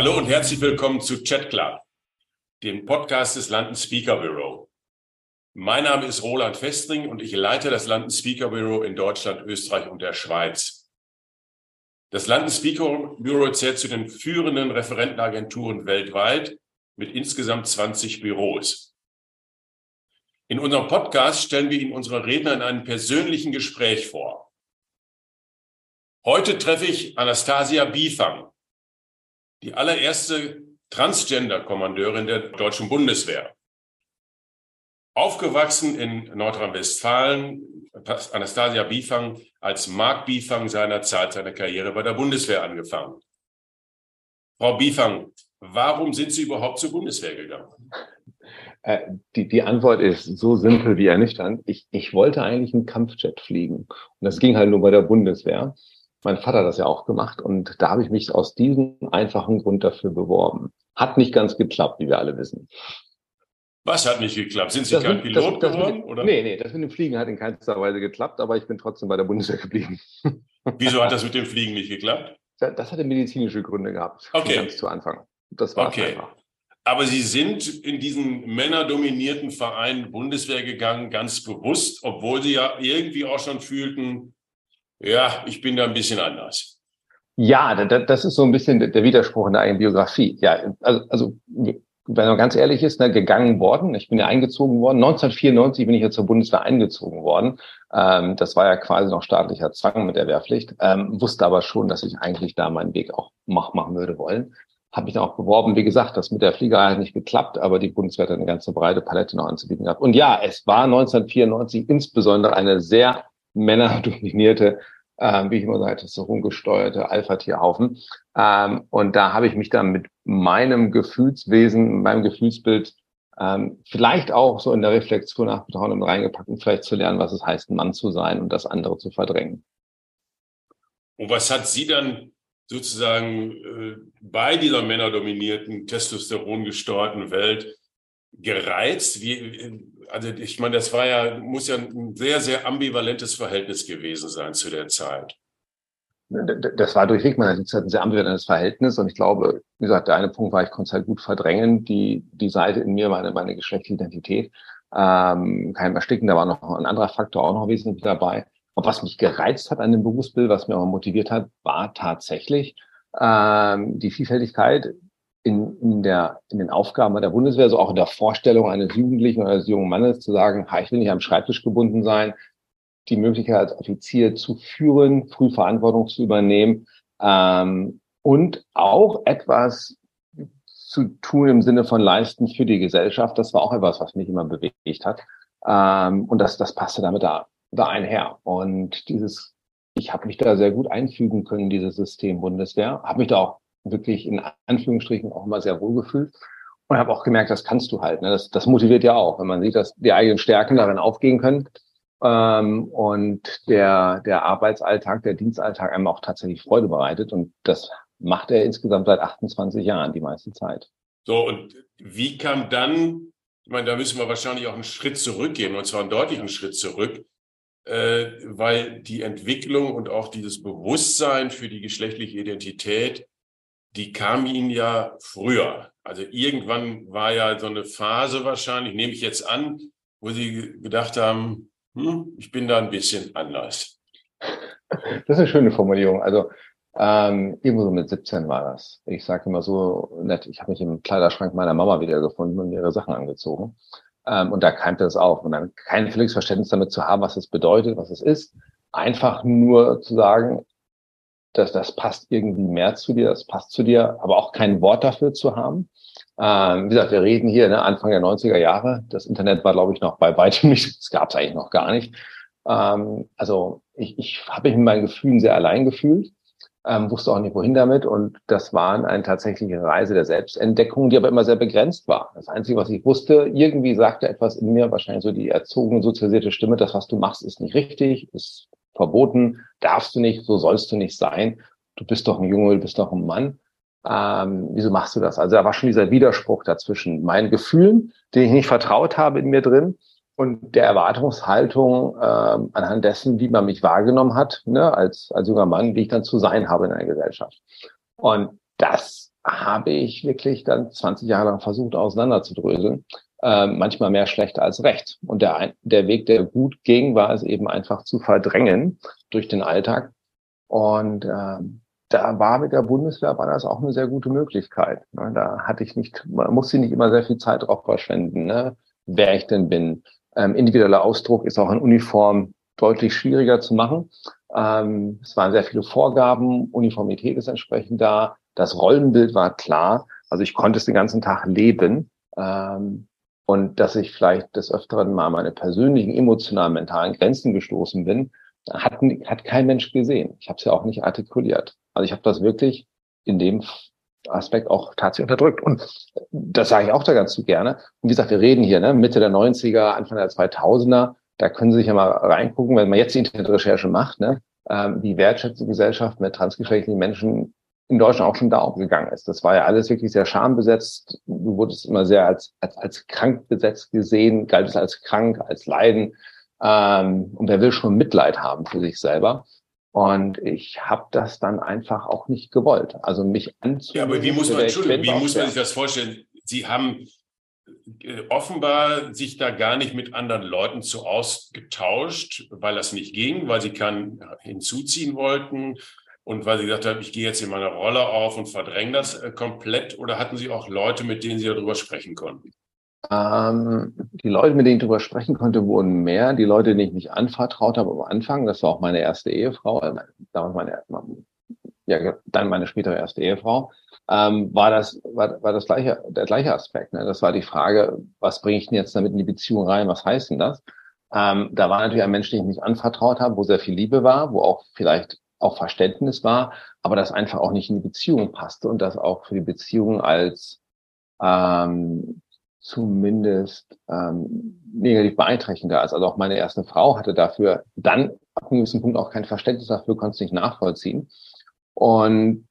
Hallo und herzlich willkommen zu Chat Club, dem Podcast des London Speaker Bureau. Mein Name ist Roland Festring und ich leite das London Speaker Bureau in Deutschland, Österreich und der Schweiz. Das London Speaker Bureau zählt zu den führenden Referentenagenturen weltweit mit insgesamt 20 Büros. In unserem Podcast stellen wir Ihnen unsere Redner in einem persönlichen Gespräch vor. Heute treffe ich Anastasia Bifang, die allererste Transgender-Kommandeurin der deutschen Bundeswehr. Aufgewachsen in Nordrhein-Westfalen, Anastasia Bifang als Mark Bifang seinerzeit seine Karriere bei der Bundeswehr angefangen. Frau Bifang, warum sind Sie überhaupt zur Bundeswehr gegangen? Äh, die, die Antwort ist so simpel wie ernüchternd. Ich, ich wollte eigentlich einen Kampfjet fliegen. Und das ging halt nur bei der Bundeswehr. Mein Vater hat das ja auch gemacht und da habe ich mich aus diesem einfachen Grund dafür beworben. Hat nicht ganz geklappt, wie wir alle wissen. Was hat nicht geklappt? Sind Sie das kein Pilot das, das geworden? oder? Nee, nee, das mit dem Fliegen hat in keinster Weise geklappt, aber ich bin trotzdem bei der Bundeswehr geblieben. Wieso hat das mit dem Fliegen nicht geklappt? Das hatte medizinische Gründe gehabt, okay. ganz zu Anfang. Das war okay. einfach. Aber Sie sind in diesen männerdominierten Verein Bundeswehr gegangen, ganz bewusst, obwohl Sie ja irgendwie auch schon fühlten, ja, ich bin da ein bisschen anders. Ja, das ist so ein bisschen der Widerspruch in der eigenen Biografie. Ja, also, also wenn man ganz ehrlich ist, ne, gegangen worden. Ich bin ja eingezogen worden. 1994 bin ich ja zur Bundeswehr eingezogen worden. Ähm, das war ja quasi noch staatlicher Zwang mit der Wehrpflicht. Ähm, wusste aber schon, dass ich eigentlich da meinen Weg auch mach, machen würde wollen. Habe mich dann auch beworben. Wie gesagt, das mit der Fliegerei hat nicht geklappt, aber die Bundeswehr hat eine ganze breite Palette noch anzubieten gehabt. Und ja, es war 1994 insbesondere eine sehr männerdominierte, äh, wie ich immer sage, testosterongesteuerte Alpha-Tierhaufen. Ähm, und da habe ich mich dann mit meinem Gefühlswesen, meinem Gefühlsbild ähm, vielleicht auch so in der Reflexion nach und reingepackt, um vielleicht zu lernen, was es heißt, Mann zu sein und das andere zu verdrängen. Und was hat Sie dann sozusagen äh, bei dieser männerdominierten, testosterongesteuerten Welt gereizt? Wie, also ich meine, das war ja, muss ja ein sehr, sehr ambivalentes Verhältnis gewesen sein zu der Zeit. Das war durchweg meiner Zeit ein sehr ambivalentes Verhältnis und ich glaube, wie gesagt, der eine Punkt war, ich konnte es halt gut verdrängen, die, die Seite in mir, meine, meine geschlechtliche Identität, ähm, kein Ersticken, da war noch ein anderer Faktor auch noch wesentlich dabei. Und was mich gereizt hat an dem Berufsbild, was mir auch motiviert hat, war tatsächlich ähm, die Vielfältigkeit in, in, der, in den Aufgaben der Bundeswehr, so auch in der Vorstellung eines Jugendlichen oder eines jungen Mannes zu sagen, ha, ich will nicht am Schreibtisch gebunden sein, die Möglichkeit als Offizier zu führen, früh Verantwortung zu übernehmen ähm, und auch etwas zu tun im Sinne von leisten für die Gesellschaft. Das war auch etwas, was mich immer bewegt hat. Ähm, und das, das passte damit da, da einher. Und dieses, ich habe mich da sehr gut einfügen können, dieses System Bundeswehr, habe mich da auch wirklich in Anführungsstrichen auch immer sehr wohl gefühlt und habe auch gemerkt, das kannst du halt. Ne? Das, das motiviert ja auch, wenn man sieht, dass die eigenen Stärken darin aufgehen können ähm, und der, der Arbeitsalltag, der Dienstalltag einem auch tatsächlich Freude bereitet. Und das macht er insgesamt seit 28 Jahren die meiste Zeit. So, und wie kam dann, ich meine, da müssen wir wahrscheinlich auch einen Schritt zurückgehen, und zwar einen deutlichen Schritt zurück, äh, weil die Entwicklung und auch dieses Bewusstsein für die geschlechtliche Identität die kam Ihnen ja früher. Also irgendwann war ja so eine Phase wahrscheinlich, nehme ich jetzt an, wo Sie gedacht haben, hm, ich bin da ein bisschen anders. Das ist eine schöne Formulierung. Also ähm, irgendwo so mit 17 war das. Ich sage immer so nett, ich habe mich im Kleiderschrank meiner Mama wiedergefunden und ihre Sachen angezogen. Ähm, und da keimte es auf. Und dann kein völliges Verständnis damit zu haben, was es bedeutet, was es ist. Einfach nur zu sagen, dass das passt irgendwie mehr zu dir, das passt zu dir, aber auch kein Wort dafür zu haben. Ähm, wie gesagt, wir reden hier ne, Anfang der 90er Jahre. Das Internet war, glaube ich, noch bei weitem nicht. Das gab es eigentlich noch gar nicht. Ähm, also ich, ich habe mich mit meinen Gefühlen sehr allein gefühlt, ähm, wusste auch nicht, wohin damit. Und das war eine tatsächliche Reise der Selbstentdeckung, die aber immer sehr begrenzt war. Das Einzige, was ich wusste, irgendwie sagte etwas in mir, wahrscheinlich so die erzogene, sozialisierte Stimme, das, was du machst, ist nicht richtig, ist verboten, darfst du nicht, so sollst du nicht sein. Du bist doch ein Junge, du bist doch ein Mann. Ähm, wieso machst du das? Also da war schon dieser Widerspruch dazwischen meinen Gefühlen, denen ich nicht vertraut habe in mir drin und der Erwartungshaltung ähm, anhand dessen, wie man mich wahrgenommen hat, ne, als, als junger Mann, wie ich dann zu sein habe in einer Gesellschaft. Und das habe ich wirklich dann 20 Jahre lang versucht, auseinanderzudröseln. Äh, manchmal mehr schlecht als recht. Und der, der Weg, der gut ging, war es eben einfach zu verdrängen durch den Alltag. Und äh, da war mit der Bundeswehr war das auch eine sehr gute Möglichkeit. Ne? Da hatte ich nicht, man musste nicht immer sehr viel Zeit drauf verschwenden, ne? wer ich denn bin. Ähm, individueller Ausdruck ist auch in Uniform deutlich schwieriger zu machen. Ähm, es waren sehr viele Vorgaben, Uniformität ist entsprechend da, das Rollenbild war klar. Also ich konnte es den ganzen Tag leben. Ähm, und dass ich vielleicht des Öfteren mal meine persönlichen emotionalen, mentalen Grenzen gestoßen bin, hat, hat kein Mensch gesehen. Ich habe es ja auch nicht artikuliert. Also ich habe das wirklich in dem Aspekt auch tatsächlich unterdrückt. Und das sage ich auch da ganz zu gerne. Und wie gesagt, wir reden hier, ne, Mitte der 90er, Anfang der 2000er. Da können Sie sich ja mal reingucken, wenn man jetzt die Internetrecherche macht, ne, ähm, wie wertschätzende Gesellschaft mit transgeschlechtlichen Menschen in Deutschland auch schon da aufgegangen ist. Das war ja alles wirklich sehr schambesetzt. Du wurdest immer sehr als, als, als krank besetzt gesehen, galt es als krank, als Leiden. Ähm, und wer will schon Mitleid haben für sich selber? Und ich habe das dann einfach auch nicht gewollt. Also mich anzunehmen. Ja, aber wie muss man, Entschuldigung, wie muss man sich das vorstellen? Sie haben äh, offenbar sich da gar nicht mit anderen Leuten so ausgetauscht, weil das nicht ging, weil sie kann hinzuziehen wollten und weil Sie gesagt haben, ich gehe jetzt in meiner Rolle auf und verdränge das äh, komplett? Oder hatten Sie auch Leute, mit denen Sie darüber sprechen konnten? Ähm, die Leute, mit denen ich darüber sprechen konnte, wurden mehr. Die Leute, denen ich mich anvertraut habe am Anfang, das war auch meine erste Ehefrau, äh, damals meine, ja, dann meine spätere erste Ehefrau, ähm, war das, war, war das gleiche, der gleiche Aspekt. Ne? Das war die Frage, was bringe ich denn jetzt damit in die Beziehung rein? Was heißt denn das? Ähm, da war natürlich ein Mensch, den ich mich anvertraut habe, wo sehr viel Liebe war, wo auch vielleicht auch Verständnis war, aber das einfach auch nicht in die Beziehung passte und das auch für die Beziehung als ähm, zumindest ähm, negativ beeinträchtigender ist. Also auch meine erste Frau hatte dafür dann ab einem gewissen Punkt auch kein Verständnis dafür, konnte es nicht nachvollziehen. Und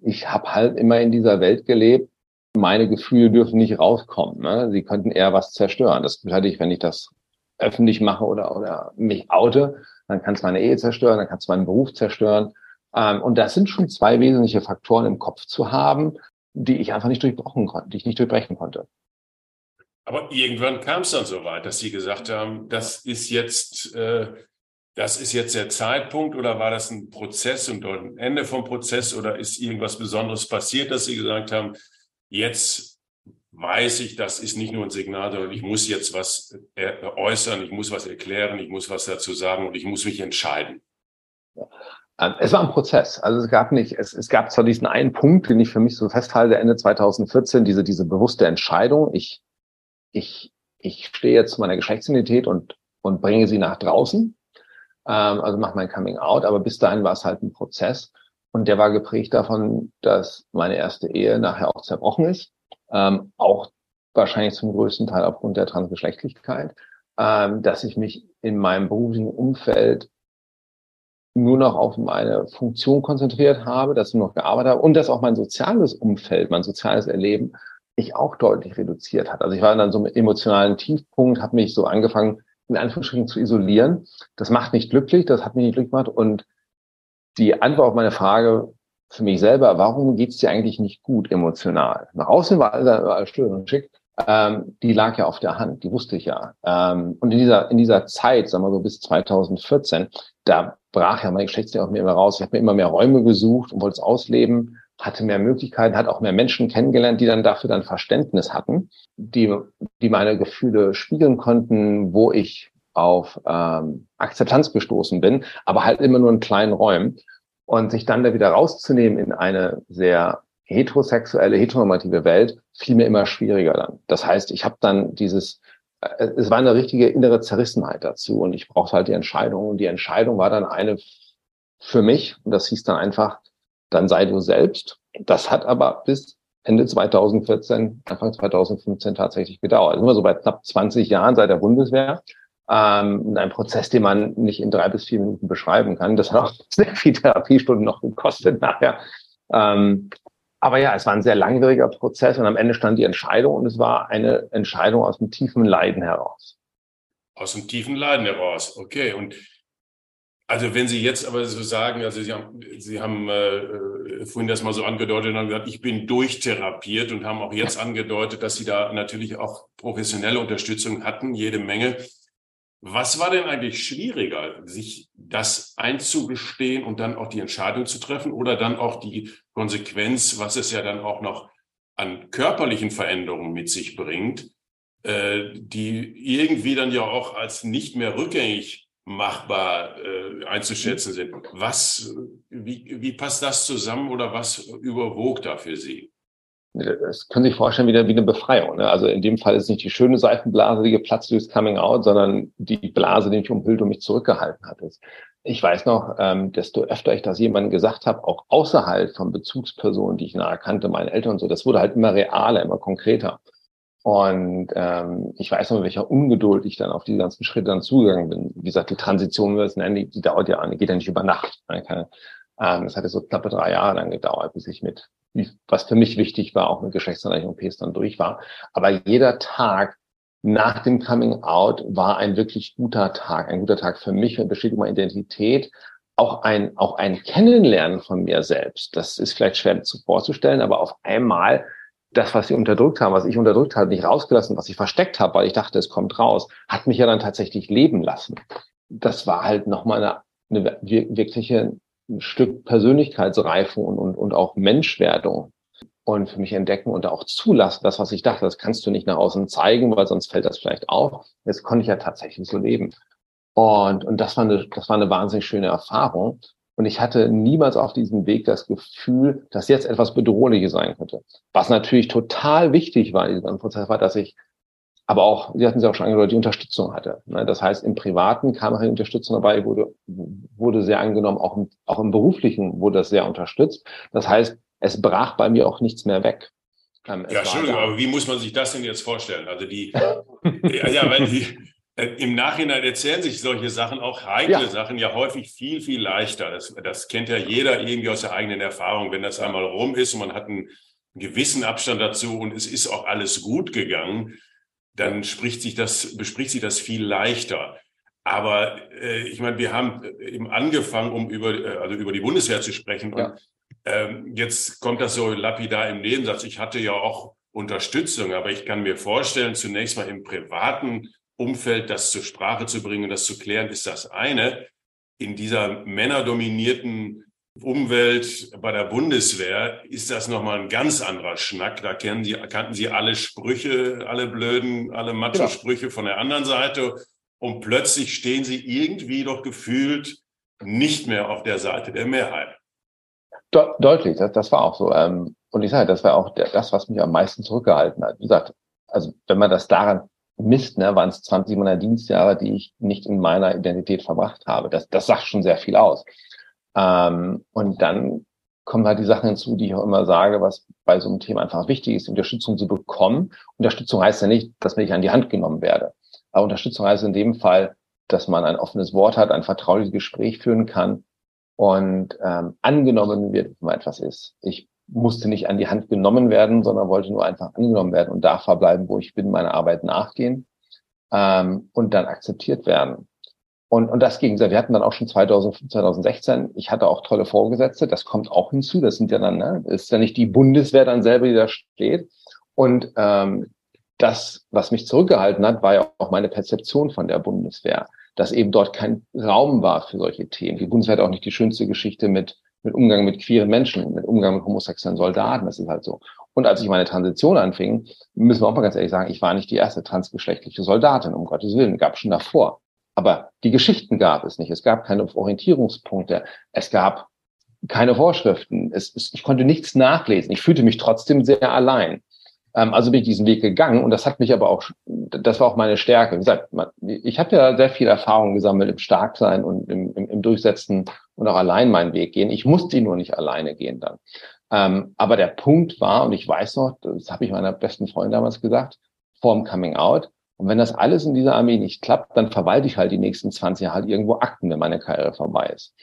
ich habe halt immer in dieser Welt gelebt, meine Gefühle dürfen nicht rauskommen. Ne? Sie könnten eher was zerstören. Das hatte ich, wenn ich das öffentlich mache oder, oder mich oute, dann kann es meine Ehe zerstören, dann kann es meinen Beruf zerstören. Ähm, und das sind schon zwei wesentliche Faktoren im Kopf zu haben, die ich einfach nicht durchbrochen konnte, die ich nicht durchbrechen konnte. Aber irgendwann kam es dann so weit, dass Sie gesagt haben, das ist jetzt, äh, das ist jetzt der Zeitpunkt oder war das ein Prozess und ein Ende vom Prozess oder ist irgendwas Besonderes passiert, dass Sie gesagt haben, jetzt weiß ich, das ist nicht nur ein Signal, sondern ich muss jetzt was äh, äußern, ich muss was erklären, ich muss was dazu sagen und ich muss mich entscheiden. Ähm, es war ein Prozess. Also es gab nicht, es, es gab zwar diesen einen Punkt, den ich für mich so festhalte, Ende 2014, diese, diese bewusste Entscheidung. Ich, ich, ich stehe jetzt zu meiner Geschlechtsidentität und, und bringe sie nach draußen. Ähm, also mache mein Coming out. Aber bis dahin war es halt ein Prozess. Und der war geprägt davon, dass meine erste Ehe nachher auch zerbrochen ist ähm, auch wahrscheinlich zum größten Teil aufgrund der Transgeschlechtlichkeit, ähm, dass ich mich in meinem beruflichen Umfeld nur noch auf meine Funktion konzentriert habe, dass ich nur noch gearbeitet habe und dass auch mein soziales Umfeld, mein soziales Erleben mich auch deutlich reduziert hat. Also ich war dann so einem emotionalen Tiefpunkt, habe mich so angefangen, in Anführungsstrichen zu isolieren. Das macht mich glücklich, das hat mich nicht glücklich gemacht. Und die Antwort auf meine Frage, für mich selber, warum geht's dir eigentlich nicht gut emotional? Nach außen war alles, schön und schick. Ähm, die lag ja auf der Hand, die wusste ich ja. Ähm, und in dieser, in dieser Zeit, sagen wir so bis 2014, da brach ja mein Geschlechtsleben auf mir immer raus. Ich habe mir immer mehr Räume gesucht und wollte es ausleben, hatte mehr Möglichkeiten, hat auch mehr Menschen kennengelernt, die dann dafür dann Verständnis hatten, die, die meine Gefühle spiegeln konnten, wo ich auf ähm, Akzeptanz gestoßen bin, aber halt immer nur in kleinen Räumen. Und sich dann da wieder rauszunehmen in eine sehr heterosexuelle, heteronormative Welt, fiel mir immer schwieriger dann. Das heißt, ich habe dann dieses, äh, es war eine richtige innere Zerrissenheit dazu und ich brauchte halt die Entscheidung. Und die Entscheidung war dann eine für mich, und das hieß dann einfach, dann sei du selbst. Das hat aber bis Ende 2014, Anfang 2015 tatsächlich gedauert. Immer so bei knapp 20 Jahren seit der Bundeswehr ähm, ein Prozess, den man nicht in drei bis vier Minuten beschreiben kann. Das hat auch sehr viel Therapiestunden noch gekostet nachher. Ähm, aber ja, es war ein sehr langwieriger Prozess und am Ende stand die Entscheidung und es war eine Entscheidung aus dem tiefen Leiden heraus. Aus dem tiefen Leiden heraus, okay. Und Also wenn Sie jetzt aber so sagen, also Sie haben, Sie haben äh, vorhin das mal so angedeutet und haben gesagt, ich bin durchtherapiert und haben auch jetzt angedeutet, dass Sie da natürlich auch professionelle Unterstützung hatten, jede Menge. Was war denn eigentlich schwieriger, sich das einzugestehen und dann auch die Entscheidung zu treffen oder dann auch die Konsequenz, was es ja dann auch noch an körperlichen Veränderungen mit sich bringt, äh, die irgendwie dann ja auch als nicht mehr rückgängig machbar äh, einzuschätzen sind. Was, wie, wie passt das zusammen oder was überwog da für Sie? Das können Sie sich vorstellen wie eine, wie eine Befreiung. Ne? Also in dem Fall ist es nicht die schöne Seifenblase, die geplatzt durchs Coming Out, sondern die Blase, die mich umhüllt und mich zurückgehalten hat. Ich weiß noch, ähm, desto öfter ich das jemandem gesagt habe, auch außerhalb von Bezugspersonen, die ich nahe kannte, meine Eltern und so, das wurde halt immer realer, immer konkreter. Und ähm, ich weiß noch, mit welcher Ungeduld ich dann auf die ganzen Schritte dann zugegangen bin. Wie gesagt, die Transition, wie wir es nennen, die, die dauert ja an, die geht ja nicht über Nacht. Keine, ähm, das hatte so knappe drei Jahre dann gedauert, bis ich mit, was für mich wichtig war, auch mit Geschlechtsangleichung OPs dann durch war. Aber jeder Tag nach dem Coming Out war ein wirklich guter Tag, ein guter Tag für mich und Bestätigung meiner Identität, auch ein, auch ein Kennenlernen von mir selbst. Das ist vielleicht schwer zu vorzustellen, aber auf einmal das, was sie unterdrückt haben, was ich unterdrückt habe, nicht rausgelassen, was ich versteckt habe, weil ich dachte, es kommt raus, hat mich ja dann tatsächlich leben lassen. Das war halt nochmal eine, eine wirkliche ein Stück Persönlichkeitsreifung und, und, und auch Menschwerdung und für mich entdecken und auch zulassen, das, was ich dachte, das kannst du nicht nach außen zeigen, weil sonst fällt das vielleicht auf. Jetzt konnte ich ja tatsächlich so leben. Und, und das war eine, das war eine wahnsinnig schöne Erfahrung. Und ich hatte niemals auf diesem Weg das Gefühl, dass jetzt etwas Bedrohliches sein könnte. Was natürlich total wichtig war in diesem Prozess, war, dass ich aber auch, Sie hatten Sie auch schon angedeutet, die Unterstützung hatte. Ne? Das heißt, im Privaten kam auch die Unterstützung dabei, wurde, wurde sehr angenommen, auch im, auch im Beruflichen wurde das sehr unterstützt. Das heißt, es brach bei mir auch nichts mehr weg. Ähm, ja, Entschuldigung, aber wie muss man sich das denn jetzt vorstellen? Also die, ja, ja, weil die, äh, Im Nachhinein erzählen sich solche Sachen, auch heikle ja. Sachen, ja häufig viel, viel leichter. Das, das kennt ja jeder irgendwie aus der eigenen Erfahrung. Wenn das einmal rum ist und man hat einen gewissen Abstand dazu und es ist auch alles gut gegangen, dann spricht sich das, bespricht sich das viel leichter. Aber äh, ich meine, wir haben eben angefangen, um über, äh, also über die Bundeswehr zu sprechen. Ja. Und ähm, jetzt kommt das so lapidar im Nebensatz. Ich hatte ja auch Unterstützung, aber ich kann mir vorstellen, zunächst mal im privaten Umfeld das zur Sprache zu bringen und das zu klären, ist das eine. In dieser männerdominierten Umwelt bei der Bundeswehr ist das nochmal ein ganz anderer Schnack. Da kennen Sie, kannten Sie alle Sprüche, alle blöden, alle Macho-Sprüche von der anderen Seite. Und plötzlich stehen Sie irgendwie doch gefühlt nicht mehr auf der Seite der Mehrheit. De deutlich, das, das war auch so. Ähm, und ich sage, das war auch das, was mich am meisten zurückgehalten hat. Wie gesagt, also wenn man das daran Mist, ne, waren es 20 meiner Dienstjahre, die ich nicht in meiner Identität verbracht habe. Das, das sagt schon sehr viel aus. Ähm, und dann kommen halt die Sachen hinzu, die ich auch immer sage, was bei so einem Thema einfach wichtig ist, Unterstützung zu bekommen. Unterstützung heißt ja nicht, dass ich an die Hand genommen werde. Aber Unterstützung heißt in dem Fall, dass man ein offenes Wort hat, ein vertrauliches Gespräch führen kann und ähm, angenommen wird, wenn man etwas ist. Ich musste nicht an die Hand genommen werden, sondern wollte nur einfach angenommen werden und da verbleiben, wo ich bin, meine Arbeit nachgehen ähm, und dann akzeptiert werden. Und, und das ging. Wir hatten dann auch schon 2015, 2016, ich hatte auch tolle Vorgesetzte, das kommt auch hinzu, das sind ja dann, ne, ist ja nicht die Bundeswehr dann selber, die da steht. Und ähm, das, was mich zurückgehalten hat, war ja auch meine Perzeption von der Bundeswehr, dass eben dort kein Raum war für solche Themen. Die Bundeswehr hat auch nicht die schönste Geschichte mit mit Umgang mit queeren Menschen, mit Umgang mit homosexuellen Soldaten. Das ist halt so. Und als ich meine Transition anfing, müssen wir auch mal ganz ehrlich sagen, ich war nicht die erste transgeschlechtliche Soldatin, um Gottes Willen, gab schon davor. Aber die Geschichten gab es nicht. Es gab keine Orientierungspunkte. Es gab keine Vorschriften. Es, es, ich konnte nichts nachlesen. Ich fühlte mich trotzdem sehr allein. Ähm, also bin ich diesen Weg gegangen und das hat mich aber auch, das war auch meine Stärke. Wie gesagt, ich habe ja sehr viel Erfahrung gesammelt im Starksein und im, im, im Durchsetzen und auch allein meinen Weg gehen. Ich musste ihn nur nicht alleine gehen dann. Ähm, aber der Punkt war, und ich weiß noch, das habe ich meiner besten Freundin damals gesagt, vorm Coming Out, und wenn das alles in dieser Armee nicht klappt, dann verwalte ich halt die nächsten 20 Jahre halt irgendwo Akten, wenn meine Karriere vorbei ist.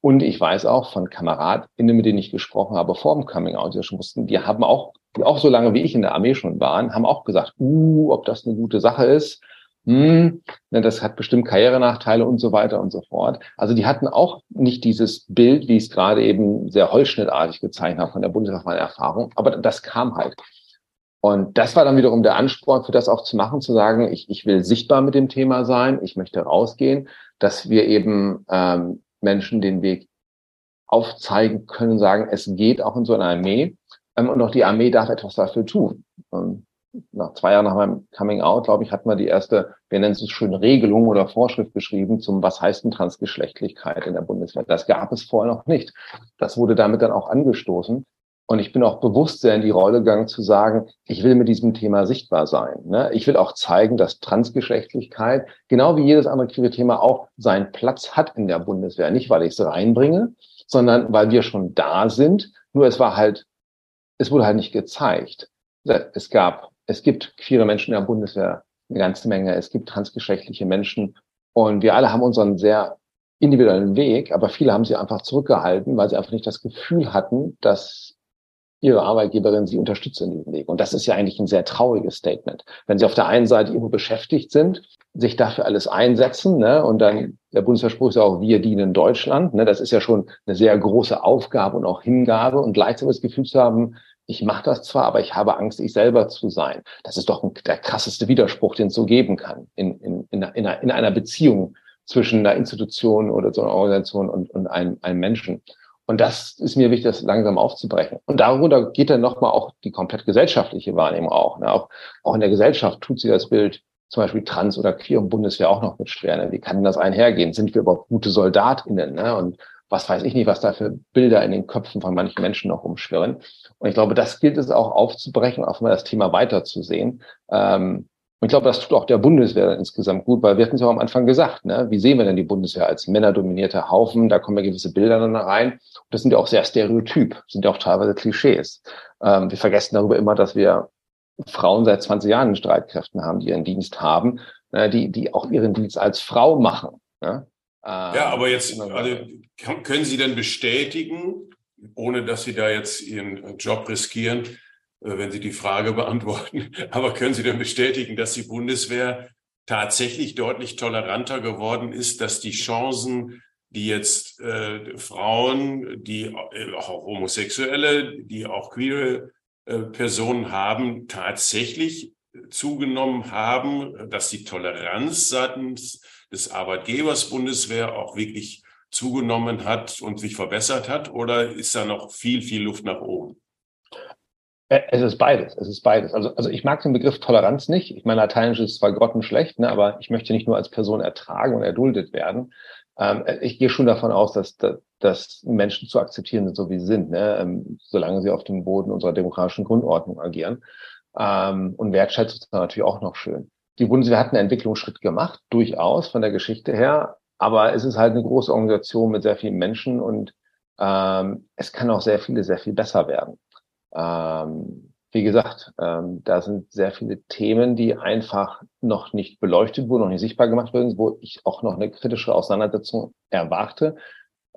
Und ich weiß auch von KameradInnen, mit denen ich gesprochen habe vor dem Coming Out, die schon wussten, die haben auch die auch so lange wie ich in der Armee schon waren, haben auch gesagt, uh, ob das eine gute Sache ist. hm, ne, das hat bestimmt Karrierenachteile und so weiter und so fort. Also die hatten auch nicht dieses Bild, wie ich es gerade eben sehr holzschnittartig gezeichnet habe von der Bundeswehr, Erfahrung, aber das kam halt. Und das war dann wiederum der Ansporn, für das auch zu machen, zu sagen, ich, ich will sichtbar mit dem Thema sein, ich möchte rausgehen, dass wir eben ähm, Menschen den Weg aufzeigen können, sagen, es geht auch in so einer Armee ähm, und auch die Armee darf etwas dafür tun. Und nach zwei Jahren nach meinem Coming Out, glaube ich, hatten wir die erste, wir nennen es schön Regelung oder Vorschrift geschrieben zum, was heißt denn Transgeschlechtlichkeit in der Bundeswehr. Das gab es vorher noch nicht. Das wurde damit dann auch angestoßen. Und ich bin auch bewusst sehr in die Rolle gegangen zu sagen, ich will mit diesem Thema sichtbar sein. Ne? Ich will auch zeigen, dass Transgeschlechtlichkeit, genau wie jedes andere queere Thema, auch seinen Platz hat in der Bundeswehr. Nicht, weil ich es reinbringe, sondern weil wir schon da sind. Nur es war halt, es wurde halt nicht gezeigt. Es gab, es gibt queere Menschen in der Bundeswehr eine ganze Menge. Es gibt transgeschlechtliche Menschen. Und wir alle haben unseren sehr individuellen Weg, aber viele haben sie einfach zurückgehalten, weil sie einfach nicht das Gefühl hatten, dass ihre Arbeitgeberin sie unterstützt in diesem Weg. Und das ist ja eigentlich ein sehr trauriges Statement. Wenn sie auf der einen Seite irgendwo beschäftigt sind, sich dafür alles einsetzen, ne, und dann der Bundesverspruch ist ja auch, wir dienen Deutschland, ne, das ist ja schon eine sehr große Aufgabe und auch Hingabe und gleichzeitig das Gefühl zu haben, ich mache das zwar, aber ich habe Angst, ich selber zu sein. Das ist doch ein, der krasseste Widerspruch, den es so geben kann in, in, in, einer, in einer Beziehung zwischen einer Institution oder so einer Organisation und, und einem, einem Menschen. Und das ist mir wichtig, das langsam aufzubrechen. Und darunter geht dann nochmal auch die komplett gesellschaftliche Wahrnehmung auch. Ne? Auch, auch in der Gesellschaft tut sie das Bild zum Beispiel trans oder queer und Bundeswehr auch noch mit schwer. Ne? Wie kann das einhergehen? Sind wir überhaupt gute SoldatInnen? Ne? Und was weiß ich nicht, was da für Bilder in den Köpfen von manchen Menschen noch rumschwirren. Und ich glaube, das gilt es auch aufzubrechen, auch mal das Thema weiterzusehen. Ähm, und ich glaube, das tut auch der Bundeswehr insgesamt gut, weil wir hatten es ja am Anfang gesagt, ne? wie sehen wir denn die Bundeswehr als männerdominierter Haufen? Da kommen ja gewisse Bilder dann rein. Und das sind ja auch sehr stereotyp, sind ja auch teilweise Klischees. Ähm, wir vergessen darüber immer, dass wir Frauen seit 20 Jahren in Streitkräften haben, die ihren Dienst haben, äh, die, die auch ihren Dienst als Frau machen. Ne? Ähm, ja, aber jetzt, also, können Sie denn bestätigen, ohne dass Sie da jetzt Ihren Job riskieren, wenn Sie die Frage beantworten. Aber können Sie denn bestätigen, dass die Bundeswehr tatsächlich deutlich toleranter geworden ist, dass die Chancen, die jetzt äh, Frauen, die äh, auch Homosexuelle, die auch queere äh, Personen haben, tatsächlich zugenommen haben, dass die Toleranz seitens des Arbeitgebers Bundeswehr auch wirklich zugenommen hat und sich verbessert hat? Oder ist da noch viel, viel Luft nach oben? Äh, es ist beides, es ist beides. Also, also ich mag den Begriff Toleranz nicht. Ich meine, Lateinisch ist zwar grottenschlecht, ne, aber ich möchte nicht nur als Person ertragen und erduldet werden. Ähm, ich gehe schon davon aus, dass, dass, dass Menschen zu akzeptieren sind, so wie sie sind, ne, ähm, solange sie auf dem Boden unserer demokratischen Grundordnung agieren. Ähm, und Wertschätzung ist natürlich auch noch schön. Die Bundeswehr hat einen Entwicklungsschritt gemacht, durchaus von der Geschichte her, aber es ist halt eine große Organisation mit sehr vielen Menschen und ähm, es kann auch sehr viele sehr viel besser werden. Ähm, wie gesagt, ähm, da sind sehr viele Themen, die einfach noch nicht beleuchtet wurden, noch nicht sichtbar gemacht wurden, wo ich auch noch eine kritische Auseinandersetzung erwarte.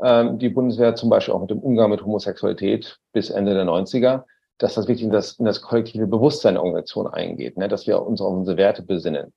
Ähm, die Bundeswehr zum Beispiel auch mit dem Umgang mit Homosexualität bis Ende der 90er, dass das wirklich in das, in das kollektive Bewusstsein der Organisation eingeht, ne? dass wir uns auf unsere Werte besinnen.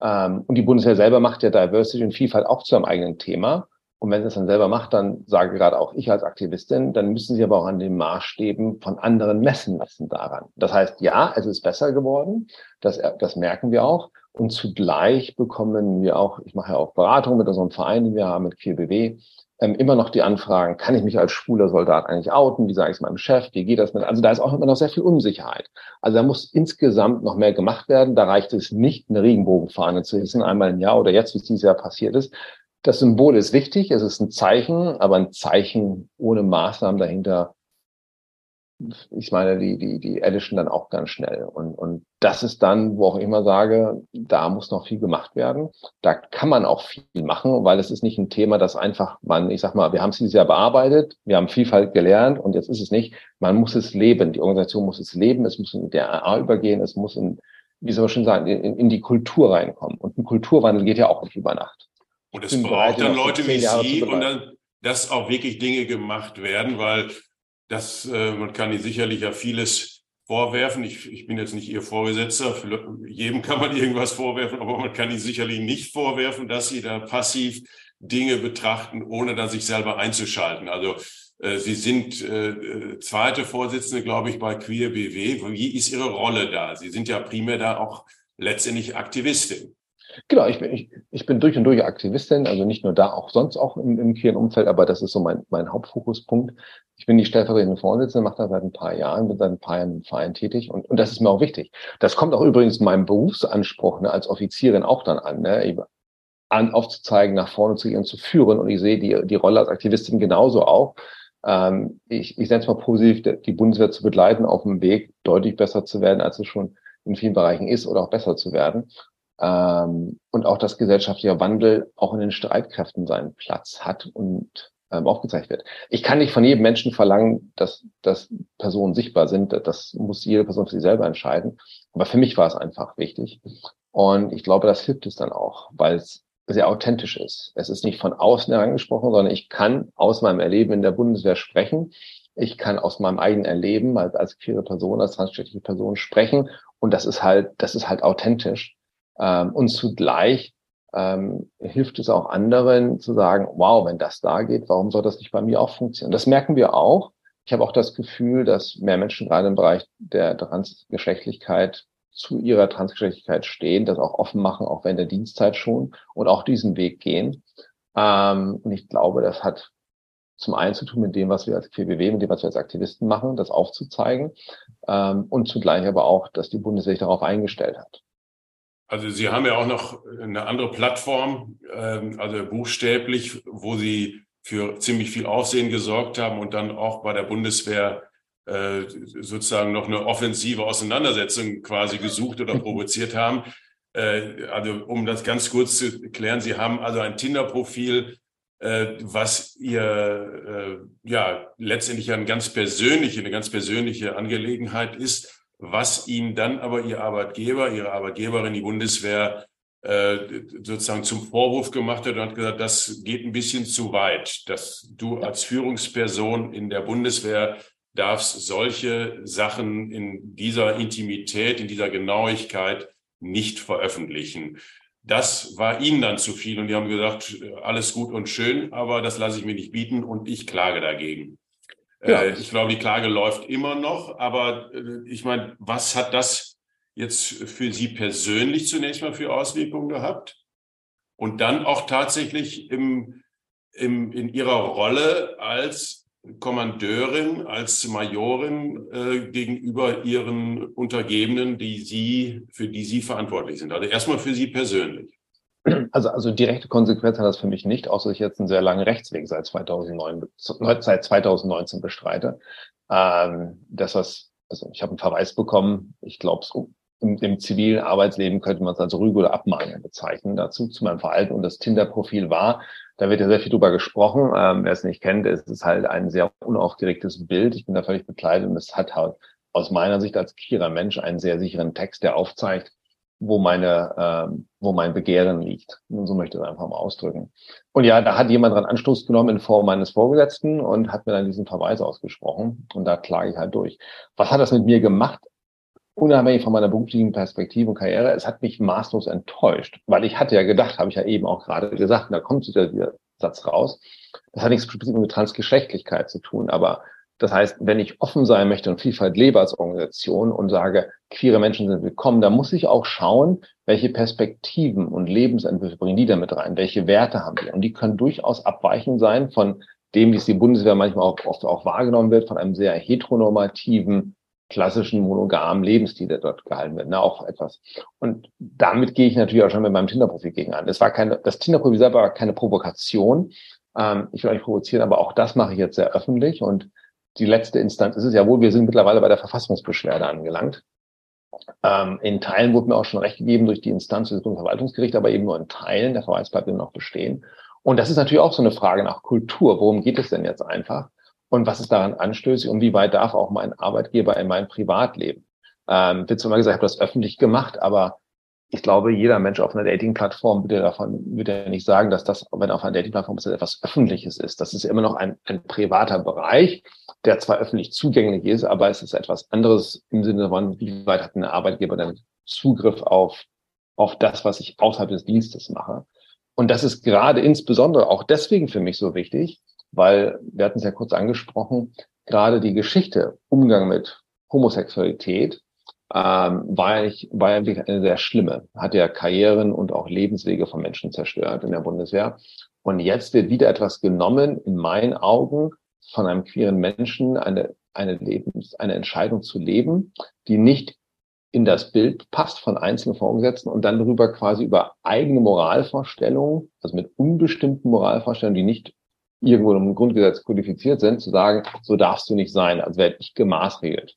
Ähm, und die Bundeswehr selber macht ja Diversity und Vielfalt auch zu einem eigenen Thema. Und wenn sie es dann selber macht, dann sage gerade auch ich als Aktivistin, dann müssen sie aber auch an den Maßstäben von anderen messen lassen daran. Das heißt, ja, es ist besser geworden. Das, das merken wir auch. Und zugleich bekommen wir auch, ich mache ja auch Beratung mit unserem Verein, den wir haben, mit 4BW, ähm, immer noch die Anfragen, kann ich mich als schwuler Soldat eigentlich outen? Wie sage ich es meinem Chef? Wie geht das mit? Also da ist auch immer noch sehr viel Unsicherheit. Also da muss insgesamt noch mehr gemacht werden. Da reicht es nicht, eine Regenbogenfahne zu hissen, einmal im Jahr oder jetzt, wie es dieses Jahr passiert ist, das Symbol ist wichtig, es ist ein Zeichen, aber ein Zeichen ohne Maßnahmen dahinter, ich meine, die, die, die erlischen dann auch ganz schnell. Und, und das ist dann, wo auch ich immer sage, da muss noch viel gemacht werden. Da kann man auch viel machen, weil es ist nicht ein Thema, das einfach man, ich sag mal, wir haben es dieses Jahr bearbeitet, wir haben Vielfalt gelernt und jetzt ist es nicht. Man muss es leben. Die Organisation muss es leben, es muss in der AA übergehen, es muss in, wie soll man schon sagen, in, in die Kultur reinkommen. Und ein Kulturwandel geht ja auch nicht über Nacht. Und es braucht dann Leute wie Sie und dann, dass auch wirklich Dinge gemacht werden, weil das, äh, man kann sicherlich ja vieles vorwerfen. Ich, ich bin jetzt nicht Ihr Vorgesetzter. Jedem kann man irgendwas vorwerfen, aber man kann Ihnen sicherlich nicht vorwerfen, dass Sie da passiv Dinge betrachten, ohne da sich selber einzuschalten. Also äh, Sie sind äh, zweite Vorsitzende, glaube ich, bei Queer BW. Wie ist Ihre Rolle da? Sie sind ja primär da auch letztendlich Aktivistin. Genau, ich bin, ich, ich bin durch und durch Aktivistin, also nicht nur da, auch sonst auch im, im queeren Umfeld, aber das ist so mein, mein Hauptfokuspunkt. Ich bin die stellvertretende Vorsitzende, mache das seit ein paar Jahren, bin seit ein paar Jahren im Verein tätig und, und das ist mir auch wichtig. Das kommt auch übrigens meinem Berufsanspruch ne, als Offizierin auch dann an, ne, an aufzuzeigen, nach vorne zu gehen, zu führen und ich sehe die, die Rolle als Aktivistin genauso auch. Ähm, ich ich es mal positiv, die Bundeswehr zu begleiten auf dem Weg, deutlich besser zu werden, als es schon in vielen Bereichen ist oder auch besser zu werden ähm, und auch, dass gesellschaftlicher Wandel auch in den Streitkräften seinen Platz hat und ähm, aufgezeigt wird. Ich kann nicht von jedem Menschen verlangen, dass, dass Personen sichtbar sind. Das muss jede Person für sich selber entscheiden. Aber für mich war es einfach wichtig. Und ich glaube, das hilft es dann auch, weil es sehr authentisch ist. Es ist nicht von außen herangesprochen, sondern ich kann aus meinem Erleben in der Bundeswehr sprechen. Ich kann aus meinem eigenen Erleben als, als queere Person, als transgeschlechtliche Person sprechen. Und das ist halt, das ist halt authentisch. Ähm, und zugleich ähm, hilft es auch anderen zu sagen, wow, wenn das da geht, warum soll das nicht bei mir auch funktionieren? Das merken wir auch. Ich habe auch das Gefühl, dass mehr Menschen gerade im Bereich der Transgeschlechtlichkeit zu ihrer Transgeschlechtlichkeit stehen, das auch offen machen, auch während der Dienstzeit schon und auch diesen Weg gehen. Ähm, und ich glaube, das hat zum einen zu tun mit dem, was wir als PBW, mit dem, was wir als Aktivisten machen, das aufzuzeigen ähm, und zugleich aber auch, dass die sich darauf eingestellt hat. Also Sie haben ja auch noch eine andere Plattform, ähm, also buchstäblich, wo Sie für ziemlich viel Aufsehen gesorgt haben und dann auch bei der Bundeswehr äh, sozusagen noch eine offensive Auseinandersetzung quasi gesucht oder provoziert haben. Äh, also um das ganz kurz zu klären, Sie haben also ein Tinder-Profil, äh, was ihr ja letztendlich eine ganz persönliche, eine ganz persönliche Angelegenheit ist was ihnen dann aber ihr Arbeitgeber, ihre Arbeitgeberin, die Bundeswehr, äh, sozusagen zum Vorwurf gemacht hat und hat gesagt, das geht ein bisschen zu weit, dass du als Führungsperson in der Bundeswehr darfst solche Sachen in dieser Intimität, in dieser Genauigkeit nicht veröffentlichen. Das war ihnen dann zu viel und die haben gesagt, alles gut und schön, aber das lasse ich mir nicht bieten und ich klage dagegen. Ja. Äh, ich glaube, die Klage läuft immer noch, aber äh, ich meine, was hat das jetzt für Sie persönlich zunächst mal für Auswirkungen gehabt? Und dann auch tatsächlich im, im, in Ihrer Rolle als Kommandeurin, als Majorin äh, gegenüber Ihren Untergebenen, die Sie, für die Sie verantwortlich sind. Also erstmal für Sie persönlich. Also, also direkte Konsequenz hat das für mich nicht, außer ich jetzt einen sehr langen Rechtsweg seit 2009, seit 2019 bestreite. Ähm, das was, also ich habe einen Verweis bekommen. Ich glaube, im, im zivilen Arbeitsleben könnte man es als Rüge oder Abmahnung bezeichnen dazu zu meinem Verhalten. Und das Tinder-Profil war, da wird ja sehr viel drüber gesprochen. Ähm, wer es nicht kennt, es ist halt ein sehr unaufgeregtes Bild. Ich bin da völlig bekleidet und es hat halt aus meiner Sicht als queerer Mensch einen sehr sicheren Text, der aufzeigt, wo meine, ähm, wo mein Begehren liegt. Und so möchte ich es einfach mal ausdrücken. Und ja, da hat jemand dran Anstoß genommen in Form meines Vorgesetzten und hat mir dann diesen Verweis ausgesprochen. Und da klage ich halt durch. Was hat das mit mir gemacht? Unabhängig von meiner beruflichen Perspektive und Karriere, es hat mich maßlos enttäuscht, weil ich hatte ja gedacht, habe ich ja eben auch gerade gesagt, und da kommt dieser Satz raus, das hat nichts mit Transgeschlechtlichkeit zu tun, aber das heißt, wenn ich offen sein möchte und Vielfalt lebe als Organisation und sage, queere Menschen sind willkommen, dann muss ich auch schauen, welche Perspektiven und Lebensentwürfe bringen die damit rein, welche Werte haben die. Und die können durchaus abweichend sein von dem, wie es die Bundeswehr manchmal auch oft auch wahrgenommen wird, von einem sehr heteronormativen, klassischen, monogamen Lebensstil, der dort gehalten wird, ne, auch etwas. Und damit gehe ich natürlich auch schon mit meinem Tinder-Profil gegen an. Das war keine, das Tinder-Profil selber war keine Provokation. Ähm, ich will euch provozieren, aber auch das mache ich jetzt sehr öffentlich und die letzte Instanz ist es ja wohl, wir sind mittlerweile bei der Verfassungsbeschwerde angelangt. Ähm, in Teilen wurde mir auch schon recht gegeben durch die Instanz des Bundesverwaltungsgerichts, aber eben nur in Teilen. Der Verweis bleibt immer noch bestehen. Und das ist natürlich auch so eine Frage nach Kultur. Worum geht es denn jetzt einfach? Und was ist daran anstößig? Und wie weit darf auch mein Arbeitgeber in mein Privatleben? Ähm, wird zwar immer gesagt, ich habe das öffentlich gemacht, aber ich glaube, jeder Mensch auf einer Dating-Plattform würde davon, würde ja nicht sagen, dass das, wenn auf einer Dating-Plattform ist, etwas Öffentliches ist. Das ist immer noch ein, ein privater Bereich, der zwar öffentlich zugänglich ist, aber es ist etwas anderes im Sinne von, wie weit hat ein Arbeitgeber dann Zugriff auf, auf das, was ich außerhalb des Dienstes mache. Und das ist gerade insbesondere auch deswegen für mich so wichtig, weil, wir hatten es ja kurz angesprochen, gerade die Geschichte, Umgang mit Homosexualität, ähm, war, eigentlich, war eigentlich eine sehr schlimme. Hat ja Karrieren und auch Lebenswege von Menschen zerstört in der Bundeswehr. Und jetzt wird wieder etwas genommen, in meinen Augen, von einem queeren Menschen eine, eine Lebens, eine Entscheidung zu leben, die nicht in das Bild passt von einzelnen Vorgesetzten und dann darüber quasi über eigene Moralvorstellungen, also mit unbestimmten Moralvorstellungen, die nicht irgendwo im Grundgesetz kodifiziert sind, zu sagen, so darfst du nicht sein, als werde ich gemaßregelt.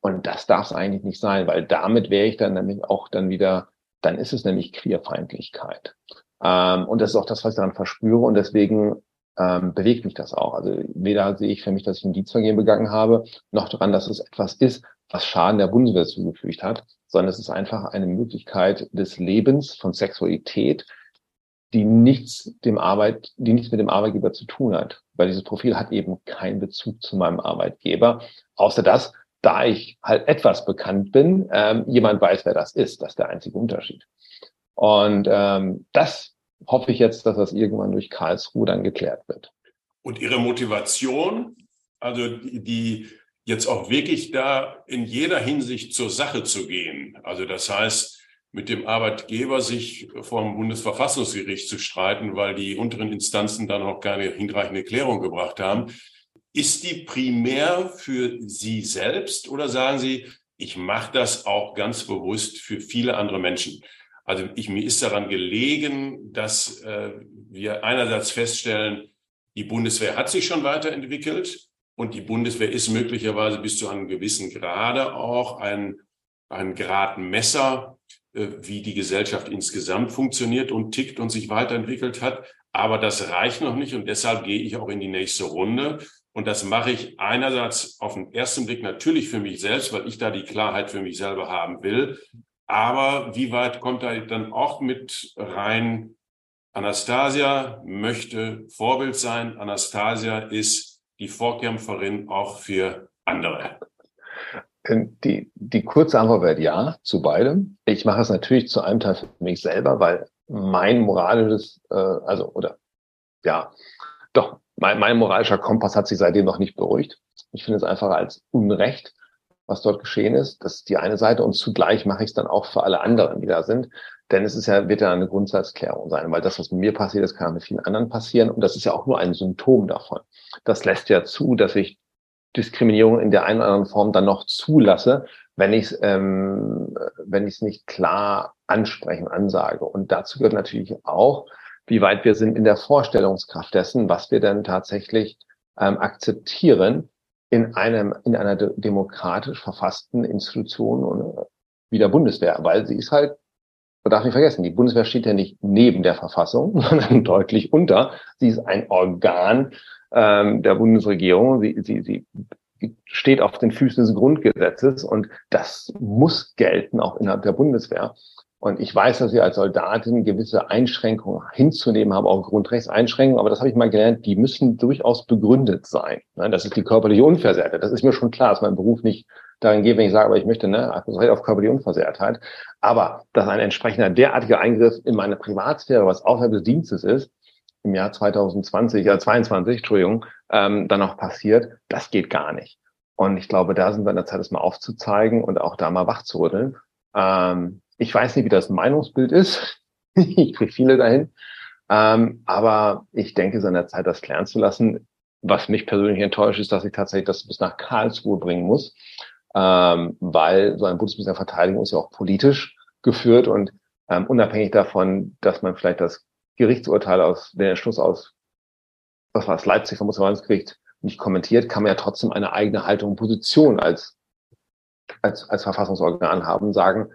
Und das darf es eigentlich nicht sein, weil damit wäre ich dann nämlich auch dann wieder, dann ist es nämlich Queerfeindlichkeit. Ähm, und das ist auch das, was ich daran verspüre. Und deswegen ähm, bewegt mich das auch. Also weder sehe ich für mich, dass ich ein Dienstvergehen begangen habe, noch daran, dass es etwas ist, was Schaden der Bundeswehr zugefügt hat, sondern es ist einfach eine Möglichkeit des Lebens von Sexualität, die nichts dem Arbeit, die nichts mit dem Arbeitgeber zu tun hat. Weil dieses Profil hat eben keinen Bezug zu meinem Arbeitgeber, außer das, da ich halt etwas bekannt bin, ähm, jemand weiß, wer das ist. Das ist der einzige Unterschied. Und ähm, das hoffe ich jetzt, dass das irgendwann durch Karlsruhe dann geklärt wird. Und Ihre Motivation, also die, die jetzt auch wirklich da in jeder Hinsicht zur Sache zu gehen, also das heißt, mit dem Arbeitgeber sich vor dem Bundesverfassungsgericht zu streiten, weil die unteren Instanzen dann auch keine hinreichende Klärung gebracht haben. Ist die primär für Sie selbst oder sagen Sie, ich mache das auch ganz bewusst für viele andere Menschen? Also ich, mir ist daran gelegen, dass äh, wir einerseits feststellen, die Bundeswehr hat sich schon weiterentwickelt und die Bundeswehr ist möglicherweise bis zu einem gewissen Grade auch ein, ein Gradmesser, äh, wie die Gesellschaft insgesamt funktioniert und tickt und sich weiterentwickelt hat. Aber das reicht noch nicht und deshalb gehe ich auch in die nächste Runde und das mache ich einerseits auf den ersten Blick natürlich für mich selbst, weil ich da die Klarheit für mich selber haben will. Aber wie weit kommt da dann auch mit rein? Anastasia möchte Vorbild sein. Anastasia ist die Vorkämpferin auch für andere. Die, die kurze Antwort wäre ja zu beidem. Ich mache es natürlich zu einem Teil für mich selber, weil mein moralisches, äh, also oder ja, doch mein, mein moralischer Kompass hat sich seitdem noch nicht beruhigt. Ich finde es einfach als Unrecht, was dort geschehen ist. Das ist die eine Seite und zugleich mache ich es dann auch für alle anderen, die da sind. Denn es ist ja, wird ja eine Grundsatzklärung sein, weil das, was mit mir passiert ist, kann mit vielen anderen passieren. Und das ist ja auch nur ein Symptom davon. Das lässt ja zu, dass ich Diskriminierung in der einen oder anderen Form dann noch zulasse, wenn ich es ähm, wenn ich es nicht klar ansprechen, ansage. Und dazu gehört natürlich auch, wie weit wir sind in der Vorstellungskraft dessen, was wir denn tatsächlich ähm, akzeptieren in einem in einer de demokratisch verfassten Institution äh, wie der Bundeswehr, weil sie ist halt man darf nicht vergessen, die Bundeswehr steht ja nicht neben der Verfassung, sondern deutlich unter. Sie ist ein Organ ähm, der Bundesregierung. Sie, sie, sie steht auf den Füßen des Grundgesetzes und das muss gelten auch innerhalb der Bundeswehr. Und ich weiß, dass wir als Soldatin gewisse Einschränkungen hinzunehmen haben, auch Grundrechtseinschränkungen, aber das habe ich mal gelernt, die müssen durchaus begründet sein. Ne, das ist die körperliche Unversehrtheit. Das ist mir schon klar, dass mein Beruf nicht darin geht, wenn ich sage, aber ich möchte ne, Recht auf körperliche Unversehrtheit. Aber dass ein entsprechender derartiger Eingriff in meine Privatsphäre, was außerhalb des Dienstes ist, im Jahr 2020, ja 22, Entschuldigung, ähm, dann noch passiert, das geht gar nicht. Und ich glaube, da sind wir in der Zeit, das mal aufzuzeigen und auch da mal wach zu rütteln. Ähm, ich weiß nicht, wie das Meinungsbild ist. ich kriege viele dahin. Ähm, aber ich denke, es ist an der Zeit, das klären zu lassen. Was mich persönlich enttäuscht, ist, dass ich tatsächlich das bis nach Karlsruhe bringen muss, ähm, weil so ein Bundesminister Verteidigung ist ja auch politisch geführt und ähm, unabhängig davon, dass man vielleicht das Gerichtsurteil aus, den Entschluss aus, was war es, Leipzig vom Bundesverwaltungsgericht nicht kommentiert, kann man ja trotzdem eine eigene Haltung und Position als, als, als Verfassungsorgan haben, sagen,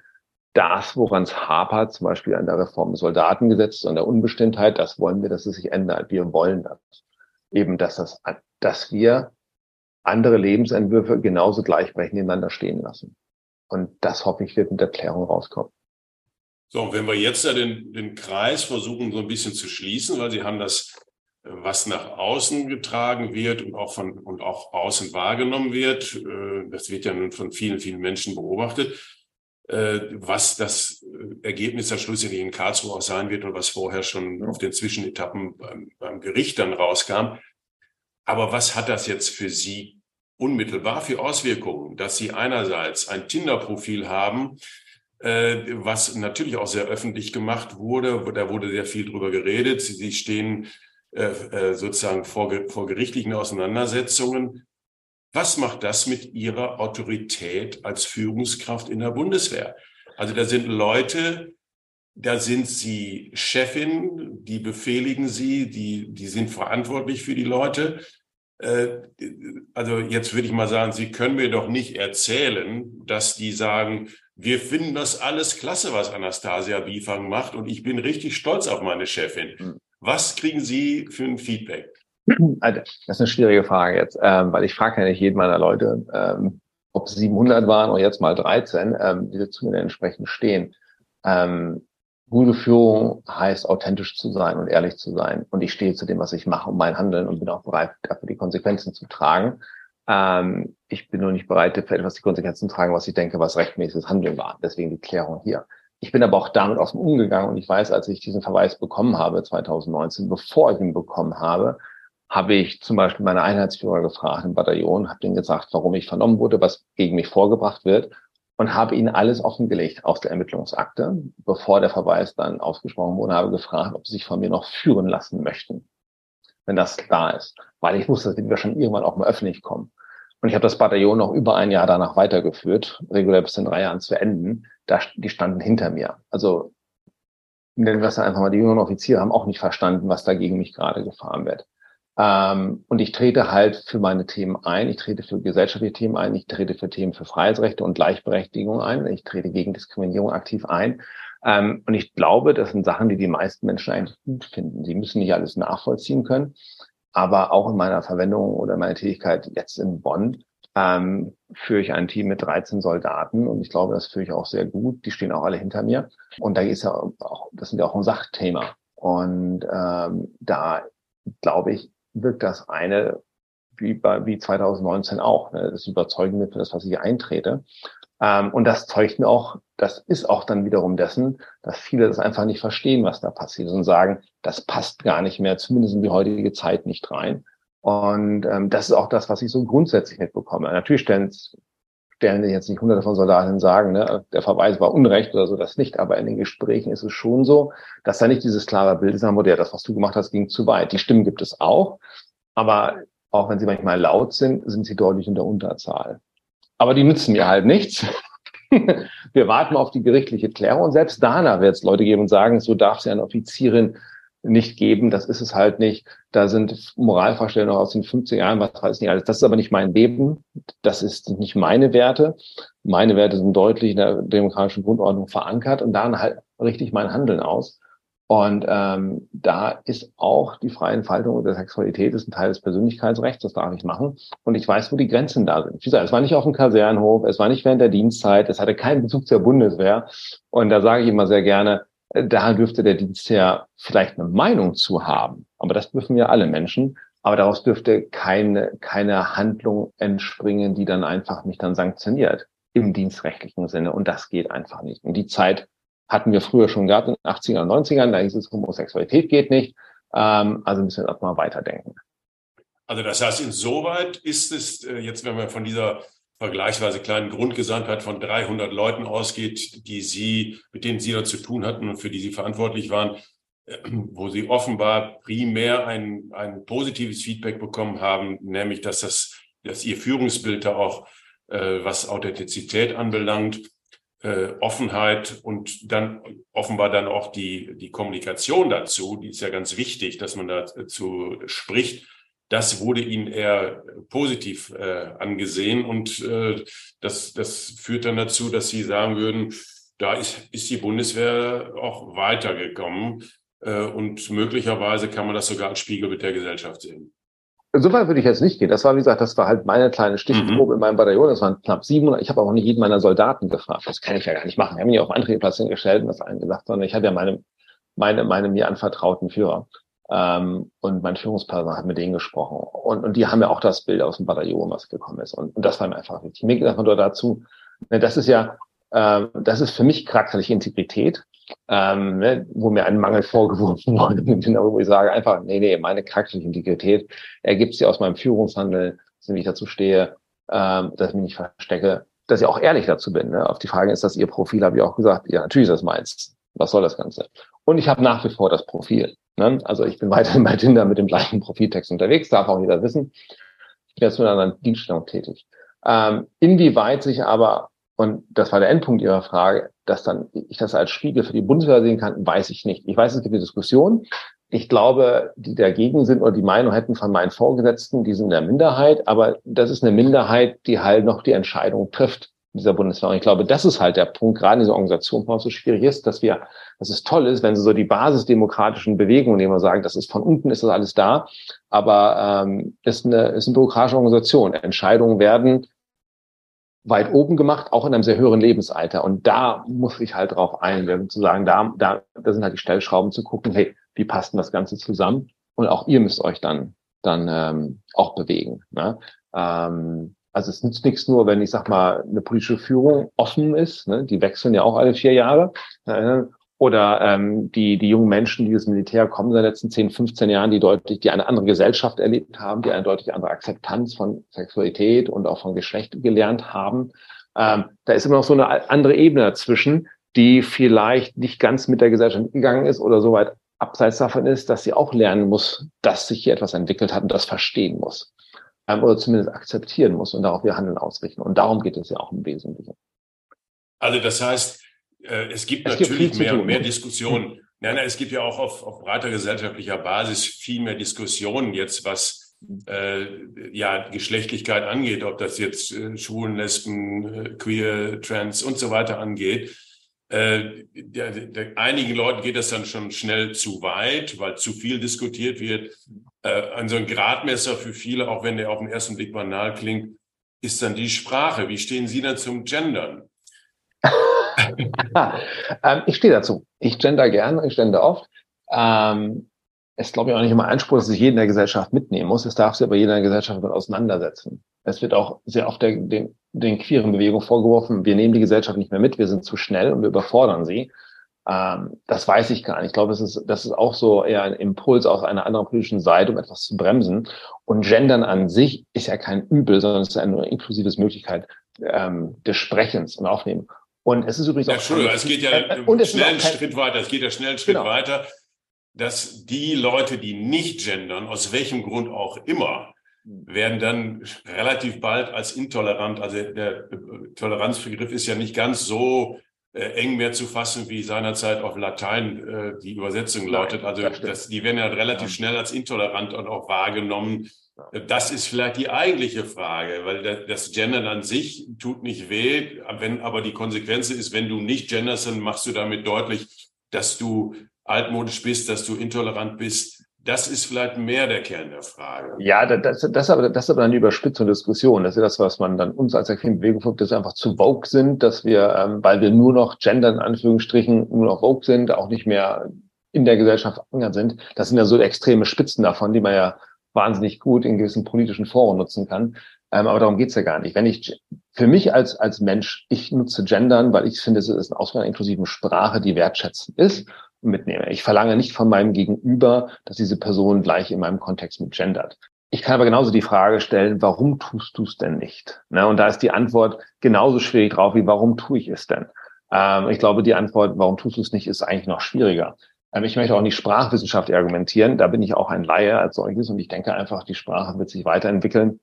das, woran es hapert, zum Beispiel an der Reform des Soldatengesetzes und der Unbestimmtheit, das wollen wir, dass es sich ändert. Wir wollen das. Eben, dass das, dass wir andere Lebensentwürfe genauso gleichberechtigt nebeneinander stehen lassen. Und das hoffe ich wird mit der Klärung rauskommen. So, wenn wir jetzt ja den, den Kreis versuchen, so ein bisschen zu schließen, weil Sie haben das, was nach außen getragen wird und auch von und auch außen wahrgenommen wird, äh, das wird ja nun von vielen, vielen Menschen beobachtet, äh, was das Ergebnis dann schlussendlich in Karlsruhe auch sein wird und was vorher schon auf den Zwischenetappen beim, beim Gericht dann rauskam. Aber was hat das jetzt für Sie unmittelbar für Auswirkungen, dass Sie einerseits ein Tinder-Profil haben, äh, was natürlich auch sehr öffentlich gemacht wurde. Da wurde sehr viel drüber geredet. Sie stehen äh, äh, sozusagen vor, vor gerichtlichen Auseinandersetzungen. Was macht das mit Ihrer Autorität als Führungskraft in der Bundeswehr? Also da sind Leute, da sind Sie Chefin, die befehligen Sie, die, die sind verantwortlich für die Leute. Also jetzt würde ich mal sagen, Sie können mir doch nicht erzählen, dass die sagen, wir finden das alles klasse, was Anastasia Biefang macht und ich bin richtig stolz auf meine Chefin. Hm. Was kriegen Sie für ein Feedback? Das ist eine schwierige Frage jetzt, ähm, weil ich frage ja nicht jeden meiner Leute, ähm, ob es 700 waren oder jetzt mal 13, ähm, die zu mir entsprechend stehen. Ähm, gute Führung heißt, authentisch zu sein und ehrlich zu sein. Und ich stehe zu dem, was ich mache und mein Handeln und bin auch bereit, dafür die Konsequenzen zu tragen. Ähm, ich bin nur nicht bereit, für etwas die Konsequenzen zu tragen, was ich denke, was rechtmäßiges Handeln war. Deswegen die Klärung hier. Ich bin aber auch damit aus dem umgegangen und ich weiß, als ich diesen Verweis bekommen habe, 2019, bevor ich ihn bekommen habe, habe ich zum Beispiel meine Einheitsführer gefragt im Bataillon, habe denen gesagt, warum ich vernommen wurde, was gegen mich vorgebracht wird und habe ihnen alles offengelegt aus der Ermittlungsakte, bevor der Verweis dann ausgesprochen wurde, habe gefragt, ob sie sich von mir noch führen lassen möchten wenn das da ist. Weil ich wusste, dass wir schon irgendwann auch mal öffentlich kommen. Und ich habe das Bataillon noch über ein Jahr danach weitergeführt, regulär bis in drei Jahren zu enden. Da, die standen hinter mir. Also nennen wir es einfach mal, die jüngeren Offiziere haben auch nicht verstanden, was da gegen mich gerade gefahren wird. Ähm, und ich trete halt für meine Themen ein, ich trete für gesellschaftliche Themen ein, ich trete für Themen für Freiheitsrechte und Gleichberechtigung ein, ich trete gegen Diskriminierung aktiv ein. Ähm, und ich glaube, das sind Sachen, die die meisten Menschen eigentlich gut finden. Sie müssen nicht alles nachvollziehen können, aber auch in meiner Verwendung oder meiner Tätigkeit jetzt in Bonn ähm, führe ich ein Team mit 13 Soldaten. Und ich glaube, das führe ich auch sehr gut. Die stehen auch alle hinter mir. Und da ist ja auch, das sind ja auch ein Sachthema. Und ähm, da glaube ich, wirkt das eine wie bei wie 2019 auch, ne, das Überzeugende für das, was ich eintrete. Ähm, und das zeugt mir auch, das ist auch dann wiederum dessen, dass viele das einfach nicht verstehen, was da passiert und sagen, das passt gar nicht mehr, zumindest in die heutige Zeit nicht rein. Und ähm, das ist auch das, was ich so grundsätzlich mitbekomme. Natürlich stellen, stellen jetzt nicht hunderte von Soldaten sagen, ne, der Verweis war Unrecht oder so, das nicht. Aber in den Gesprächen ist es schon so, dass da nicht dieses klare Bild ist, der, das, was du gemacht hast, ging zu weit. Die Stimmen gibt es auch. Aber auch wenn sie manchmal laut sind, sind sie deutlich in der Unterzahl. Aber die nützen mir halt nichts. Wir warten auf die gerichtliche Klärung selbst danach wird es Leute geben und sagen, so darf ja eine Offizierin nicht geben, das ist es halt nicht. Da sind Moralvorstellungen aus den 50er Jahren, was weiß ich nicht alles. Das ist aber nicht mein Leben. Das ist nicht meine Werte. Meine Werte sind deutlich in der demokratischen Grundordnung verankert und dann halt richtig mein Handeln aus. Und ähm, da ist auch die freie Entfaltung der Sexualität ist ein Teil des Persönlichkeitsrechts, das darf ich machen. Und ich weiß, wo die Grenzen da sind. Wie gesagt, es war nicht auf dem Kasernenhof, es war nicht während der Dienstzeit, es hatte keinen Bezug zur Bundeswehr. Und da sage ich immer sehr gerne, da dürfte der Dienstherr vielleicht eine Meinung zu haben. Aber das dürfen ja alle Menschen. Aber daraus dürfte keine, keine Handlung entspringen, die dann einfach mich dann sanktioniert im dienstrechtlichen Sinne. Und das geht einfach nicht. Und die Zeit hatten wir früher schon gehabt in den 80er und 90ern, da hieß es, Homosexualität geht nicht. Ähm, also müssen wir das mal weiterdenken. Also das heißt, insoweit ist es äh, jetzt, wenn man von dieser vergleichsweise kleinen Grundgesamtheit von 300 Leuten ausgeht, die Sie, mit denen Sie da zu tun hatten und für die Sie verantwortlich waren, äh, wo Sie offenbar primär ein, ein positives Feedback bekommen haben, nämlich dass das, dass Ihr Führungsbild da auch, äh, was Authentizität anbelangt, äh, Offenheit und dann offenbar dann auch die, die Kommunikation dazu, die ist ja ganz wichtig, dass man dazu spricht. Das wurde ihnen eher positiv äh, angesehen und äh, das, das führt dann dazu, dass sie sagen würden, da ist, ist die Bundeswehr auch weitergekommen äh, und möglicherweise kann man das sogar als Spiegel mit der Gesellschaft sehen. Insofern würde ich jetzt nicht gehen. Das war, wie gesagt, das war halt meine kleine Stichprobe mhm. in meinem Bataillon. Das waren knapp 700. Ich habe auch nicht jeden meiner Soldaten gefragt. Das kann ich ja gar nicht machen. Ich habe mich auf andere Plätze gestellt und das allen gesagt, sondern ich hatte ja meine, meine, meine mir anvertrauten Führer. Ähm, und mein Führungspersonal hat mit denen gesprochen. Und, und die haben ja auch das Bild aus dem Bataillon, was gekommen ist. Und, und das war mir einfach wichtig. Mir geht einfach nur dazu, ne, das ist ja, äh, das ist für mich charakterliche Integrität ähm, ne, wo mir ein Mangel vorgeworfen wurde, wo ich sage einfach, nee, nee, meine charakterliche Integrität ergibt sie aus meinem Führungshandel, dass ich dazu stehe, ähm, dass ich mich nicht verstecke, dass ich auch ehrlich dazu bin. Ne? Auf die Frage, ist das Ihr Profil, habe ich auch gesagt, ja, natürlich ist das meins. Was soll das Ganze? Und ich habe nach wie vor das Profil. Ne? Also ich bin weiterhin bei Tinder mit dem gleichen Profiltext unterwegs, darf auch jeder wissen. Ich bin jetzt in einer Dienststellung tätig. Ähm, inwieweit sich aber und das war der Endpunkt Ihrer Frage, dass dann ich das als Spiegel für die Bundeswehr sehen kann, weiß ich nicht. Ich weiß, es gibt eine Diskussion. Ich glaube, die dagegen sind oder die Meinung hätten von meinen Vorgesetzten, die sind in der Minderheit, aber das ist eine Minderheit, die halt noch die Entscheidung trifft dieser Bundeswehr. Und ich glaube, das ist halt der Punkt, gerade in dieser Organisation, warum es so schwierig ist, dass wir, dass es toll ist, wenn sie so die basisdemokratischen Bewegungen, die wir sagen, das ist von unten ist das alles da, aber ähm, ist eine ist eine bürokratische Organisation. Entscheidungen werden weit oben gemacht, auch in einem sehr höheren Lebensalter. Und da muss ich halt drauf einwirken, zu sagen, da, da, da sind halt die Stellschrauben zu gucken, hey, wie passt denn das Ganze zusammen? Und auch ihr müsst euch dann, dann ähm, auch bewegen. Ne? Ähm, also es nützt nichts nur, wenn ich sag mal eine politische Führung offen ist. Ne? Die wechseln ja auch alle vier Jahre. Oder ähm, die, die jungen Menschen, die das Militär kommen in den letzten 10, 15 Jahren, die deutlich, die eine andere Gesellschaft erlebt haben, die eine deutlich andere Akzeptanz von Sexualität und auch von Geschlecht gelernt haben. Ähm, da ist immer noch so eine andere Ebene dazwischen, die vielleicht nicht ganz mit der Gesellschaft gegangen ist oder so weit abseits davon ist, dass sie auch lernen muss, dass sich hier etwas entwickelt hat und das verstehen muss. Oder zumindest akzeptieren muss und darauf ihr Handeln ausrichten. Und darum geht es ja auch im Wesentlichen. Also das heißt, äh, es gibt es natürlich gibt mehr, mehr Diskussionen. Nein, nein, es gibt ja auch auf, auf breiter gesellschaftlicher Basis viel mehr Diskussionen jetzt, was äh, ja Geschlechtlichkeit angeht, ob das jetzt äh, Schwulen, Lesben, äh, Queer, Trans und so weiter angeht. Äh, der, der, einigen Leuten geht das dann schon schnell zu weit, weil zu viel diskutiert wird. Äh, ein so ein Gradmesser für viele, auch wenn der auf den ersten Blick banal klingt, ist dann die Sprache. Wie stehen Sie dann zum Gendern? ähm, ich stehe dazu. Ich gender gerne, ich gender oft. Ähm, es glaube ich auch nicht immer Anspruch, dass sich jeder in der Gesellschaft mitnehmen muss. Es darf sich aber jeder in der Gesellschaft mit auseinandersetzen. Es wird auch sehr oft der, den, den queeren Bewegungen vorgeworfen, wir nehmen die Gesellschaft nicht mehr mit, wir sind zu schnell und wir überfordern sie. Ähm, das weiß ich gar nicht. Ich glaube, es ist, das ist auch so eher ein Impuls aus einer anderen politischen Seite, um etwas zu bremsen. Und Gendern an sich ist ja kein Übel, sondern es ist eine inklusive Möglichkeit ähm, des Sprechens und Aufnehmen. Und es ist übrigens auch. Entschuldigung, es geht ja äh, und schnell einen Schritt weiter. Es geht ja schnell einen Schritt genau. weiter, dass die Leute, die nicht gendern, aus welchem Grund auch immer, werden dann relativ bald als intolerant, also der Toleranzbegriff ist ja nicht ganz so äh, eng mehr zu fassen, wie seinerzeit auf Latein äh, die Übersetzung lautet. Also das, die werden ja relativ schnell als intolerant und auch wahrgenommen. Das ist vielleicht die eigentliche Frage, weil das Gendern an sich tut nicht weh, wenn aber die Konsequenz ist, wenn du nicht genderst, dann machst du damit deutlich, dass du altmodisch bist, dass du intolerant bist. Das ist vielleicht mehr der Kern der Frage. Ja, das, das, aber, das ist aber eine Überspitzung Diskussion. Das ist das, was man dann uns als Bewegung folgt, dass wir einfach zu vogue sind, dass wir, ähm, weil wir nur noch Gender in Anführungsstrichen nur noch vogue sind, auch nicht mehr in der Gesellschaft verankert sind. Das sind ja so extreme Spitzen davon, die man ja wahnsinnig gut in gewissen politischen Foren nutzen kann. Ähm, aber darum geht's ja gar nicht. Wenn ich für mich als, als Mensch, ich nutze Gendern, weil ich finde, es ist eine Auswahl inklusiven Sprache, die wertschätzend ist mitnehme. Ich verlange nicht von meinem Gegenüber, dass diese Person gleich in meinem Kontext mit gendert. Ich kann aber genauso die Frage stellen, warum tust du es denn nicht? Ne? Und da ist die Antwort genauso schwierig drauf, wie warum tue ich es denn? Ähm, ich glaube, die Antwort, warum tust du es nicht, ist eigentlich noch schwieriger. Ähm, ich möchte auch nicht Sprachwissenschaft argumentieren. Da bin ich auch ein Laie als solches und ich denke einfach, die Sprache wird sich weiterentwickeln.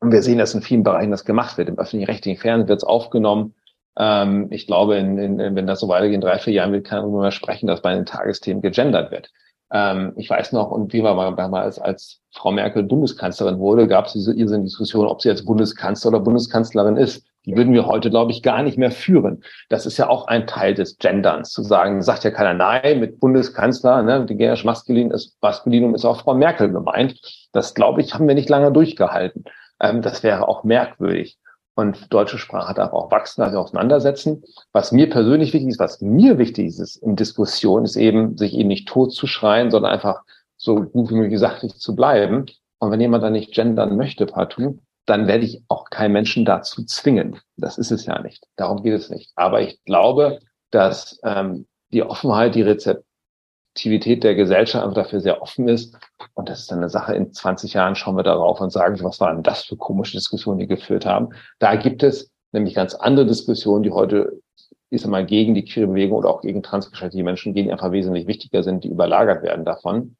Und wir sehen, dass in vielen Bereichen das gemacht wird. Im öffentlich-rechtlichen Fernsehen wird es aufgenommen. Ähm, ich glaube, in, in, wenn das so weitergeht, in drei, vier Jahren wird keiner mehr sprechen, dass bei den Tagesthemen gegendert wird. Ähm, ich weiß noch, und wie war damals, als Frau Merkel Bundeskanzlerin wurde, gab es diese, diese Diskussion, ob sie jetzt Bundeskanzler oder Bundeskanzlerin ist. Die würden wir heute, glaube ich, gar nicht mehr führen. Das ist ja auch ein Teil des Genderns, zu sagen, sagt ja keiner nein, mit Bundeskanzler, ne, die generisch maskulin ist, Maskulinum ist auch Frau Merkel gemeint. Das, glaube ich, haben wir nicht lange durchgehalten. Ähm, das wäre auch merkwürdig. Und deutsche Sprache darf auch wachsen, also auseinandersetzen. Was mir persönlich wichtig ist, was mir wichtig ist in Diskussion, ist eben, sich eben nicht tot zu schreien, sondern einfach so gut wie möglich sachlich zu bleiben. Und wenn jemand dann nicht gendern möchte, partout, dann werde ich auch keinen Menschen dazu zwingen. Das ist es ja nicht. Darum geht es nicht. Aber ich glaube, dass ähm, die Offenheit, die Rezeptivität der Gesellschaft einfach dafür sehr offen ist. Und das ist dann eine Sache, in 20 Jahren schauen wir darauf und sagen, was waren das für komische Diskussionen, die geführt haben. Da gibt es nämlich ganz andere Diskussionen, die heute ist einmal gegen die queere Bewegung oder auch gegen transgeschlechtliche Menschen gehen, die einfach wesentlich wichtiger sind, die überlagert werden davon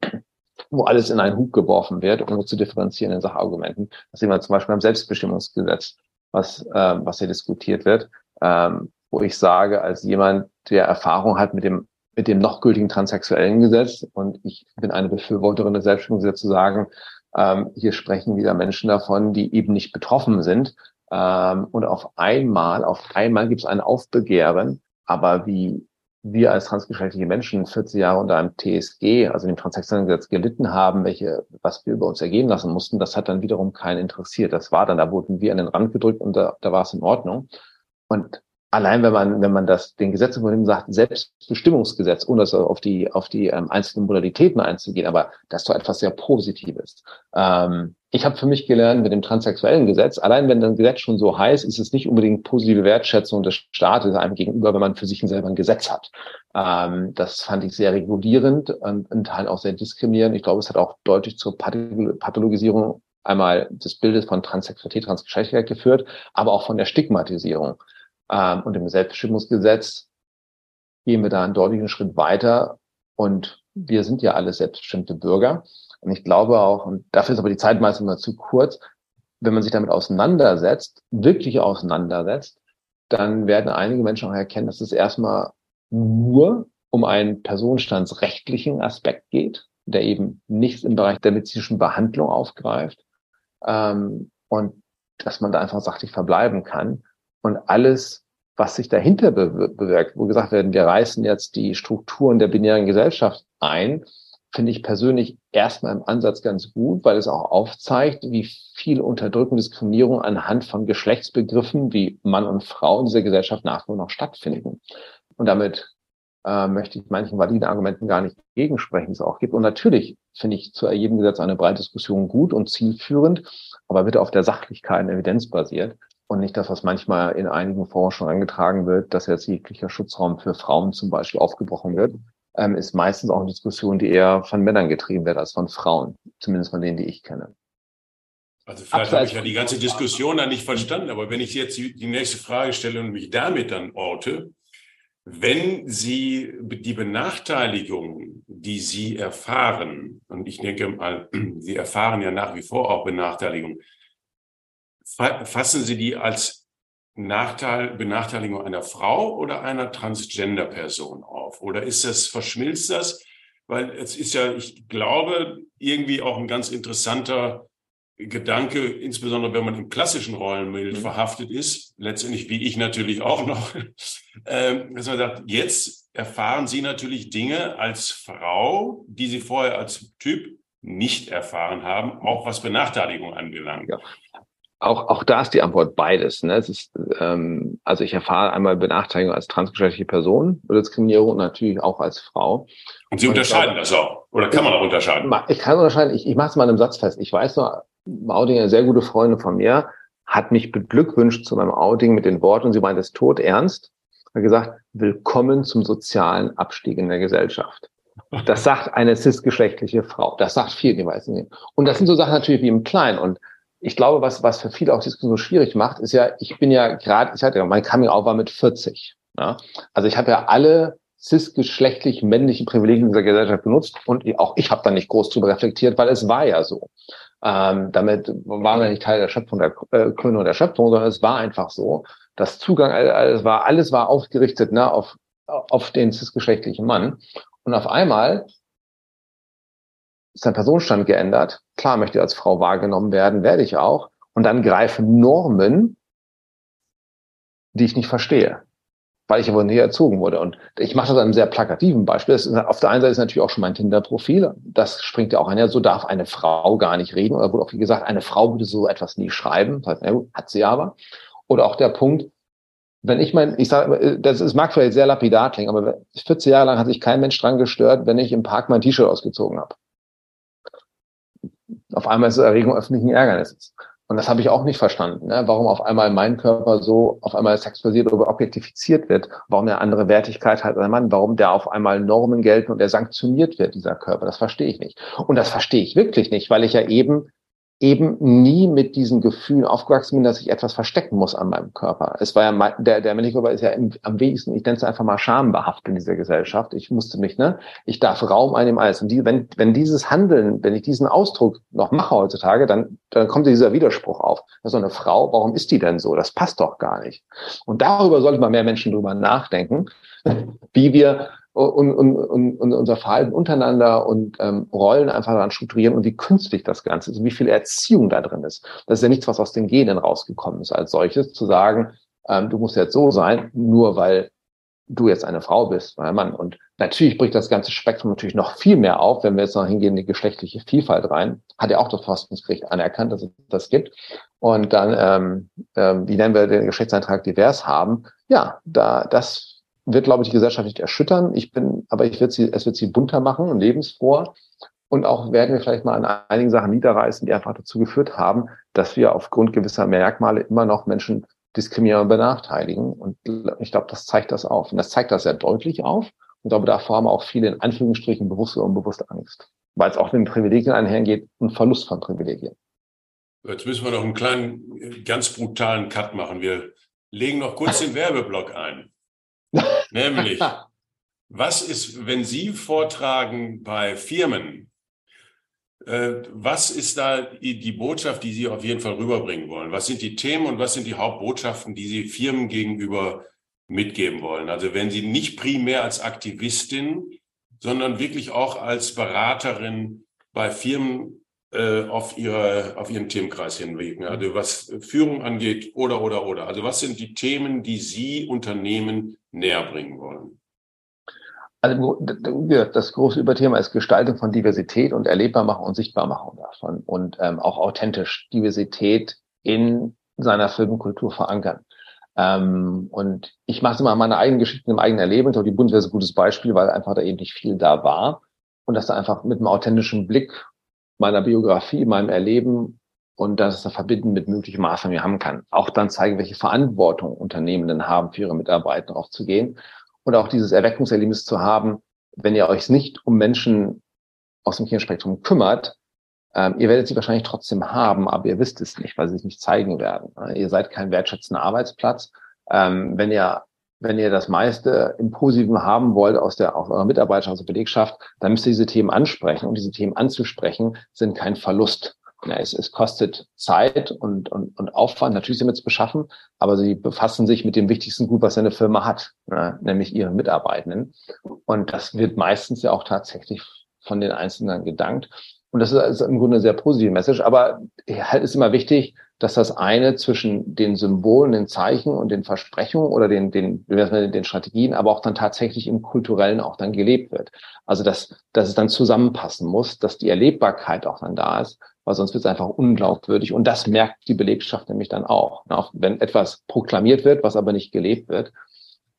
wo alles in einen Hut geworfen wird, um zu differenzieren in Sachargumenten. Das sehen wir zum Beispiel beim Selbstbestimmungsgesetz, was, äh, was hier diskutiert wird, ähm, wo ich sage, als jemand, der Erfahrung hat mit dem mit dem noch gültigen transsexuellen Gesetz und ich bin eine Befürworterin des Selbstbestimmungsgesetzes zu sagen, ähm, hier sprechen wieder Menschen davon, die eben nicht betroffen sind. Ähm, und auf einmal, auf einmal gibt es ein Aufbegehren, aber wie wir als transgeschlechtliche Menschen 40 Jahre unter einem TSG, also dem transsexuellen Gesetz, gelitten haben, welche, was wir über uns ergehen lassen mussten, das hat dann wiederum keinen interessiert. Das war dann, da wurden wir an den Rand gedrückt und da, da war es in Ordnung. Und allein wenn man, wenn man das, den Gesetzentwurf sagt, Selbstbestimmungsgesetz, ohne das auf die, auf die ähm, einzelnen Modalitäten einzugehen, aber das ist doch etwas sehr Positives. Ähm, ich habe für mich gelernt mit dem transsexuellen Gesetz, allein wenn ein Gesetz schon so heißt, ist es nicht unbedingt positive Wertschätzung des Staates einem gegenüber, wenn man für sich selber ein Gesetz hat. Ähm, das fand ich sehr regulierend und in Teilen auch sehr diskriminierend. Ich glaube, es hat auch deutlich zur Pathologisierung einmal des Bildes von Transsexualität, Transgeschlechtlichkeit geführt, aber auch von der Stigmatisierung. Ähm, und im Selbstbestimmungsgesetz gehen wir da einen deutlichen Schritt weiter. Und wir sind ja alle selbstbestimmte Bürger. Und ich glaube auch, und dafür ist aber die Zeit meistens immer zu kurz, wenn man sich damit auseinandersetzt, wirklich auseinandersetzt, dann werden einige Menschen auch erkennen, dass es erstmal nur um einen personenstandsrechtlichen Aspekt geht, der eben nichts im Bereich der medizinischen Behandlung aufgreift ähm, und dass man da einfach sachlich verbleiben kann und alles, was sich dahinter be bewirkt, wo gesagt werden, wir reißen jetzt die Strukturen der binären Gesellschaft ein, finde ich persönlich erstmal im Ansatz ganz gut, weil es auch aufzeigt, wie viel Unterdrückung, Diskriminierung anhand von Geschlechtsbegriffen wie Mann und Frau in dieser Gesellschaft nach wie noch stattfinden. Und damit äh, möchte ich manchen validen Argumenten gar nicht gegensprechen, es auch gibt. Und natürlich finde ich zu jedem Gesetz eine breite Diskussion gut und zielführend, aber bitte auf der Sachlichkeit und Evidenz basiert und nicht das, was manchmal in einigen Forschungen angetragen wird, dass jetzt jeglicher Schutzraum für Frauen zum Beispiel aufgebrochen wird, ähm, ist meistens auch eine Diskussion, die eher von Männern getrieben wird als von Frauen, zumindest von denen, die ich kenne. Also vielleicht habe ich ja die ganze Diskussion da nicht verstanden, aber wenn ich jetzt die nächste Frage stelle und mich damit dann orte, wenn Sie die Benachteiligung, die Sie erfahren, und ich denke mal, Sie erfahren ja nach wie vor auch Benachteiligung, fassen Sie die als Nachteil, Benachteiligung einer Frau oder einer Transgender-Person auf? Oder ist das, verschmilzt das? Weil es ist ja, ich glaube, irgendwie auch ein ganz interessanter Gedanke, insbesondere wenn man im klassischen Rollenbild mhm. verhaftet ist, letztendlich wie ich natürlich auch noch, äh, dass man sagt, jetzt erfahren Sie natürlich Dinge als Frau, die Sie vorher als Typ nicht erfahren haben, auch was Benachteiligung anbelangt. Ja auch, auch da ist die Antwort beides. Ne? Es ist, ähm, also ich erfahre einmal Benachteiligung als transgeschlechtliche Person oder Diskriminierung und natürlich auch als Frau. Und Sie unterscheiden das auch? Oder kann man auch unterscheiden? Ich kann unterscheiden. Ich, ich mache es mal in einem Satz fest. Ich weiß nur, Outing, eine sehr gute Freundin von mir, hat mich beglückwünscht zu meinem Outing mit den Worten, und sie meint es tot ernst, hat gesagt, willkommen zum sozialen Abstieg in der Gesellschaft. Das sagt eine cisgeschlechtliche Frau. Das sagt viel, die weiß nicht. Und das sind so Sachen natürlich wie im Kleinen. Und ich glaube, was, was für viele auch Diskussion so schwierig macht, ist ja, ich bin ja gerade, ich hatte ja, mein Coming Out war mit 40. Ja? Also ich habe ja alle cisgeschlechtlich männlichen Privilegien dieser Gesellschaft benutzt und auch ich habe da nicht groß drüber reflektiert, weil es war ja so. Ähm, damit waren wir nicht Teil der Schöpfung der äh, Krönung der Schöpfung, sondern es war einfach so. Das Zugang, alles war, alles war aufgerichtet ne, auf, auf den cisgeschlechtlichen Mann. Und auf einmal ist dein Personenstand geändert. Klar möchte ich als Frau wahrgenommen werden, werde ich auch. Und dann greifen Normen die ich nicht verstehe, weil ich aber nie erzogen wurde. Und ich mache das an einem sehr plakativen Beispiel. Ist, auf der einen Seite ist natürlich auch schon mein Tinder-Profil. Das springt ja auch ein, ja, so darf eine Frau gar nicht reden. Oder wurde auch wie gesagt, eine Frau würde so etwas nie schreiben. Das heißt, na gut, hat sie aber. Oder auch der Punkt, wenn ich mein, ich sage, das ist, mag vielleicht sehr lapidar klingen, aber 14 Jahre lang hat sich kein Mensch dran gestört, wenn ich im Park mein T-Shirt ausgezogen habe. Auf einmal ist es Erregung öffentlichen Ärgernisses. Und das habe ich auch nicht verstanden, ne? warum auf einmal mein Körper so auf einmal sexbasiert oder objektifiziert wird, warum er andere Wertigkeit hat als ein Mann, warum der auf einmal Normen gelten und der sanktioniert wird, dieser Körper. Das verstehe ich nicht. Und das verstehe ich wirklich nicht, weil ich ja eben eben nie mit diesen Gefühlen aufgewachsen bin, dass ich etwas verstecken muss an meinem Körper. Es war ja der der männliche Körper ist ja im, am wenigsten, ich nenne es einfach mal schambehaftet in dieser Gesellschaft. Ich musste mich, ne, ich darf Raum einnehmen alles. Und die, wenn wenn dieses Handeln, wenn ich diesen Ausdruck noch mache heutzutage, dann dann kommt dieser Widerspruch auf. So eine Frau, warum ist die denn so? Das passt doch gar nicht. Und darüber sollte man mehr Menschen drüber nachdenken, wie wir und, und, und, unser Verhalten untereinander und ähm, Rollen einfach daran strukturieren und wie künstlich das Ganze ist und wie viel Erziehung da drin ist. Das ist ja nichts, was aus den Genen rausgekommen ist als solches, zu sagen, ähm, du musst jetzt so sein, nur weil du jetzt eine Frau bist, ein Mann. Und natürlich bricht das ganze Spektrum natürlich noch viel mehr auf, wenn wir jetzt noch hingehen in die geschlechtliche Vielfalt rein. Hat ja auch das Forschungsgericht anerkannt, dass es das gibt. Und dann, ähm, ähm, wie nennen wir den Geschlechtseintrag divers haben? Ja, da das wird, glaube ich, die Gesellschaft nicht erschüttern. Ich bin, aber ich wird sie, es wird sie bunter machen und lebensfroher. Und auch werden wir vielleicht mal an einigen Sachen niederreißen, die einfach dazu geführt haben, dass wir aufgrund gewisser Merkmale immer noch Menschen diskriminieren und benachteiligen. Und ich glaube, das zeigt das auf. Und das zeigt das sehr deutlich auf. Und glaube, davor haben auch viele in Anführungsstrichen bewusste und unbewusste Angst. Weil es auch mit den Privilegien einhergeht, ein Verlust von Privilegien. Jetzt müssen wir noch einen kleinen, ganz brutalen Cut machen. Wir legen noch kurz den Werbeblock ein. Nämlich, was ist, wenn Sie vortragen bei Firmen, äh, was ist da die, Botschaft, die Sie auf jeden Fall rüberbringen wollen? Was sind die Themen und was sind die Hauptbotschaften, die Sie Firmen gegenüber mitgeben wollen? Also wenn Sie nicht primär als Aktivistin, sondern wirklich auch als Beraterin bei Firmen äh, auf, ihre, auf ihren Themenkreis hinwirken. Also was Führung angeht oder, oder, oder. Also was sind die Themen, die Sie Unternehmen näher bringen wollen? Also das große Überthema ist Gestaltung von Diversität und erlebbar machen und sichtbar machen davon und ähm, auch authentisch Diversität in seiner Filmkultur verankern. Ähm, und ich mache immer meine eigenen Geschichten im eigenen Erleben. Ich glaube, die Bundeswehr ist ein gutes Beispiel, weil einfach da eben nicht viel da war und dass da einfach mit einem authentischen Blick meiner Biografie, meinem Erleben und das da verbinden mit möglichen Maßnahmen haben kann. Auch dann zeigen, welche Verantwortung Unternehmen denn haben, für ihre Mitarbeiter auch zu gehen und auch dieses Erweckungserlebnis zu haben, wenn ihr euch nicht um Menschen aus dem Kirchenspektrum kümmert, ähm, ihr werdet sie wahrscheinlich trotzdem haben, aber ihr wisst es nicht, weil sie sich nicht zeigen werden. Ihr seid kein wertschätzender Arbeitsplatz. Ähm, wenn ihr wenn ihr das meiste im Positiven haben wollt aus der aus eurer Mitarbeiter, aus der Belegschaft, dann müsst ihr diese Themen ansprechen. Und diese Themen anzusprechen sind kein Verlust. Ja, es, es kostet Zeit und, und, und Aufwand, natürlich damit zu beschaffen, aber sie befassen sich mit dem wichtigsten Gut, was eine Firma hat, ja, nämlich ihren Mitarbeitenden. Und das wird meistens ja auch tatsächlich von den Einzelnen gedankt. Und das ist im Grunde eine sehr positive Message. Aber halt ist immer wichtig, dass das eine zwischen den Symbolen, den Zeichen und den Versprechungen oder den, den, den Strategien, aber auch dann tatsächlich im Kulturellen auch dann gelebt wird. Also dass, dass es dann zusammenpassen muss, dass die Erlebbarkeit auch dann da ist, weil sonst wird es einfach unglaubwürdig. Und das merkt die Belegschaft nämlich dann auch. Auch wenn etwas proklamiert wird, was aber nicht gelebt wird.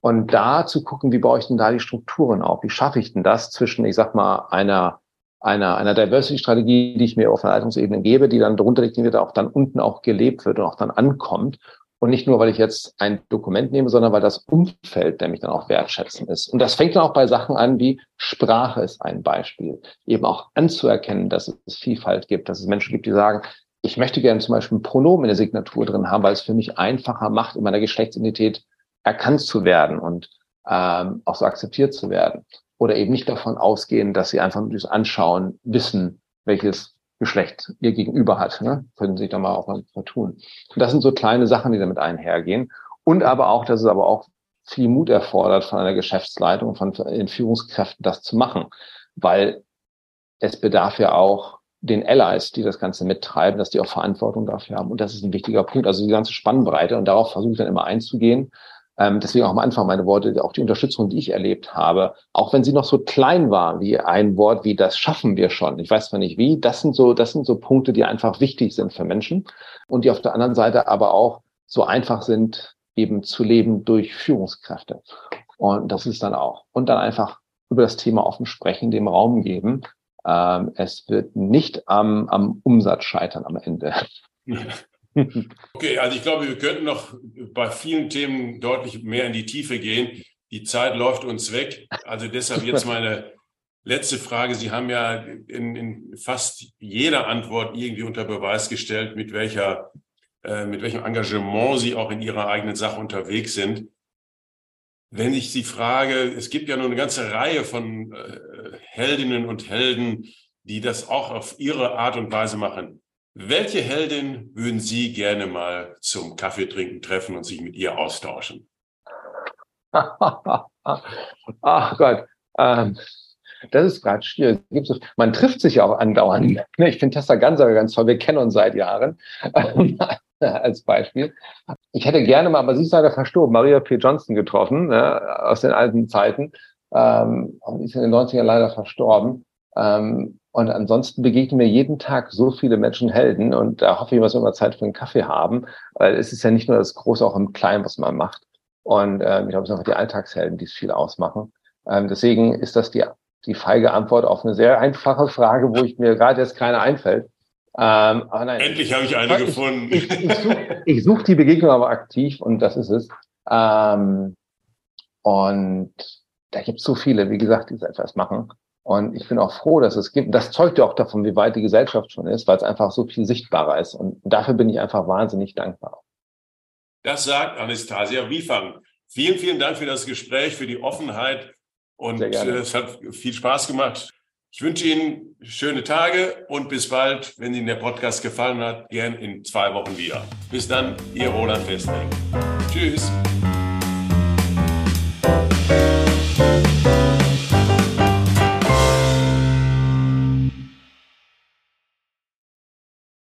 Und da zu gucken, wie baue ich denn da die Strukturen auf? Wie schaffe ich denn das zwischen, ich sag mal, einer einer, einer Diversity-Strategie, die ich mir auf der Leitungsebene gebe, die dann darunter liegt, die auch dann unten auch gelebt wird und auch dann ankommt. Und nicht nur, weil ich jetzt ein Dokument nehme, sondern weil das Umfeld nämlich dann auch wertschätzen ist. Und das fängt dann auch bei Sachen an wie Sprache ist ein Beispiel. Eben auch anzuerkennen, dass es Vielfalt gibt, dass es Menschen gibt, die sagen, ich möchte gerne zum Beispiel ein Pronomen in der Signatur drin haben, weil es für mich einfacher macht, in meiner Geschlechtsidentität erkannt zu werden und ähm, auch so akzeptiert zu werden oder eben nicht davon ausgehen, dass sie einfach durchs Anschauen wissen, welches Geschlecht ihr Gegenüber hat. Ne? Können sich da mal auch mal vertun. Und das sind so kleine Sachen, die damit einhergehen. Und aber auch, dass es aber auch viel Mut erfordert von einer Geschäftsleitung, von den Führungskräften, das zu machen. Weil es bedarf ja auch den Allies, die das Ganze mittreiben, dass die auch Verantwortung dafür haben. Und das ist ein wichtiger Punkt. Also die ganze Spannbreite. Und darauf versuche ich dann immer einzugehen. Ähm, deswegen auch am Anfang meine Worte, auch die Unterstützung, die ich erlebt habe, auch wenn sie noch so klein war, wie ein Wort wie das schaffen wir schon. Ich weiß zwar nicht wie. Das sind so, das sind so Punkte, die einfach wichtig sind für Menschen und die auf der anderen Seite aber auch so einfach sind, eben zu leben durch Führungskräfte. Und das ist dann auch. Und dann einfach über das Thema offen sprechen, dem Raum geben. Ähm, es wird nicht am, am Umsatz scheitern am Ende. Okay, also ich glaube, wir könnten noch bei vielen Themen deutlich mehr in die Tiefe gehen. Die Zeit läuft uns weg. Also deshalb jetzt meine letzte Frage. Sie haben ja in, in fast jeder Antwort irgendwie unter Beweis gestellt, mit welcher, äh, mit welchem Engagement Sie auch in Ihrer eigenen Sache unterwegs sind. Wenn ich Sie frage, es gibt ja nur eine ganze Reihe von äh, Heldinnen und Helden, die das auch auf ihre Art und Weise machen. Welche Heldin würden Sie gerne mal zum Kaffeetrinken treffen und sich mit ihr austauschen? Ach Gott, ähm, das ist gerade schwierig. Man trifft sich ja auch andauernd. Ich finde Tessa Ganser ganz toll. Wir kennen uns seit Jahren. als Beispiel. Ich hätte gerne mal, aber sie ist leider verstorben, Maria P. Johnson getroffen, ne, aus den alten Zeiten. Ähm, und ist in den 90ern leider verstorben. Ähm, und ansonsten begegnen mir jeden Tag so viele Menschen Helden und da hoffe ich, dass wir immer Zeit für einen Kaffee haben, weil es ist ja nicht nur das Große, auch im Kleinen, was man macht. Und äh, ich glaube, es sind einfach die Alltagshelden, die es viel ausmachen. Ähm, deswegen ist das die, die feige Antwort auf eine sehr einfache Frage, wo ich mir gerade jetzt keine einfällt. Ähm, aber nein, Endlich habe ich eine ich, gefunden. Ich, ich, suche such die Begegnung aber aktiv und das ist es. Ähm, und da gibt es so viele, wie gesagt, die so etwas machen. Und ich bin auch froh, dass es gibt. Das zeugt ja auch davon, wie weit die Gesellschaft schon ist, weil es einfach so viel sichtbarer ist. Und dafür bin ich einfach wahnsinnig dankbar. Das sagt Anastasia Wiefang. Vielen, vielen Dank für das Gespräch, für die Offenheit. Und äh, es hat viel Spaß gemacht. Ich wünsche Ihnen schöne Tage und bis bald. Wenn Ihnen der Podcast gefallen hat, gern in zwei Wochen wieder. Bis dann, Ihr Roland Festling. Tschüss.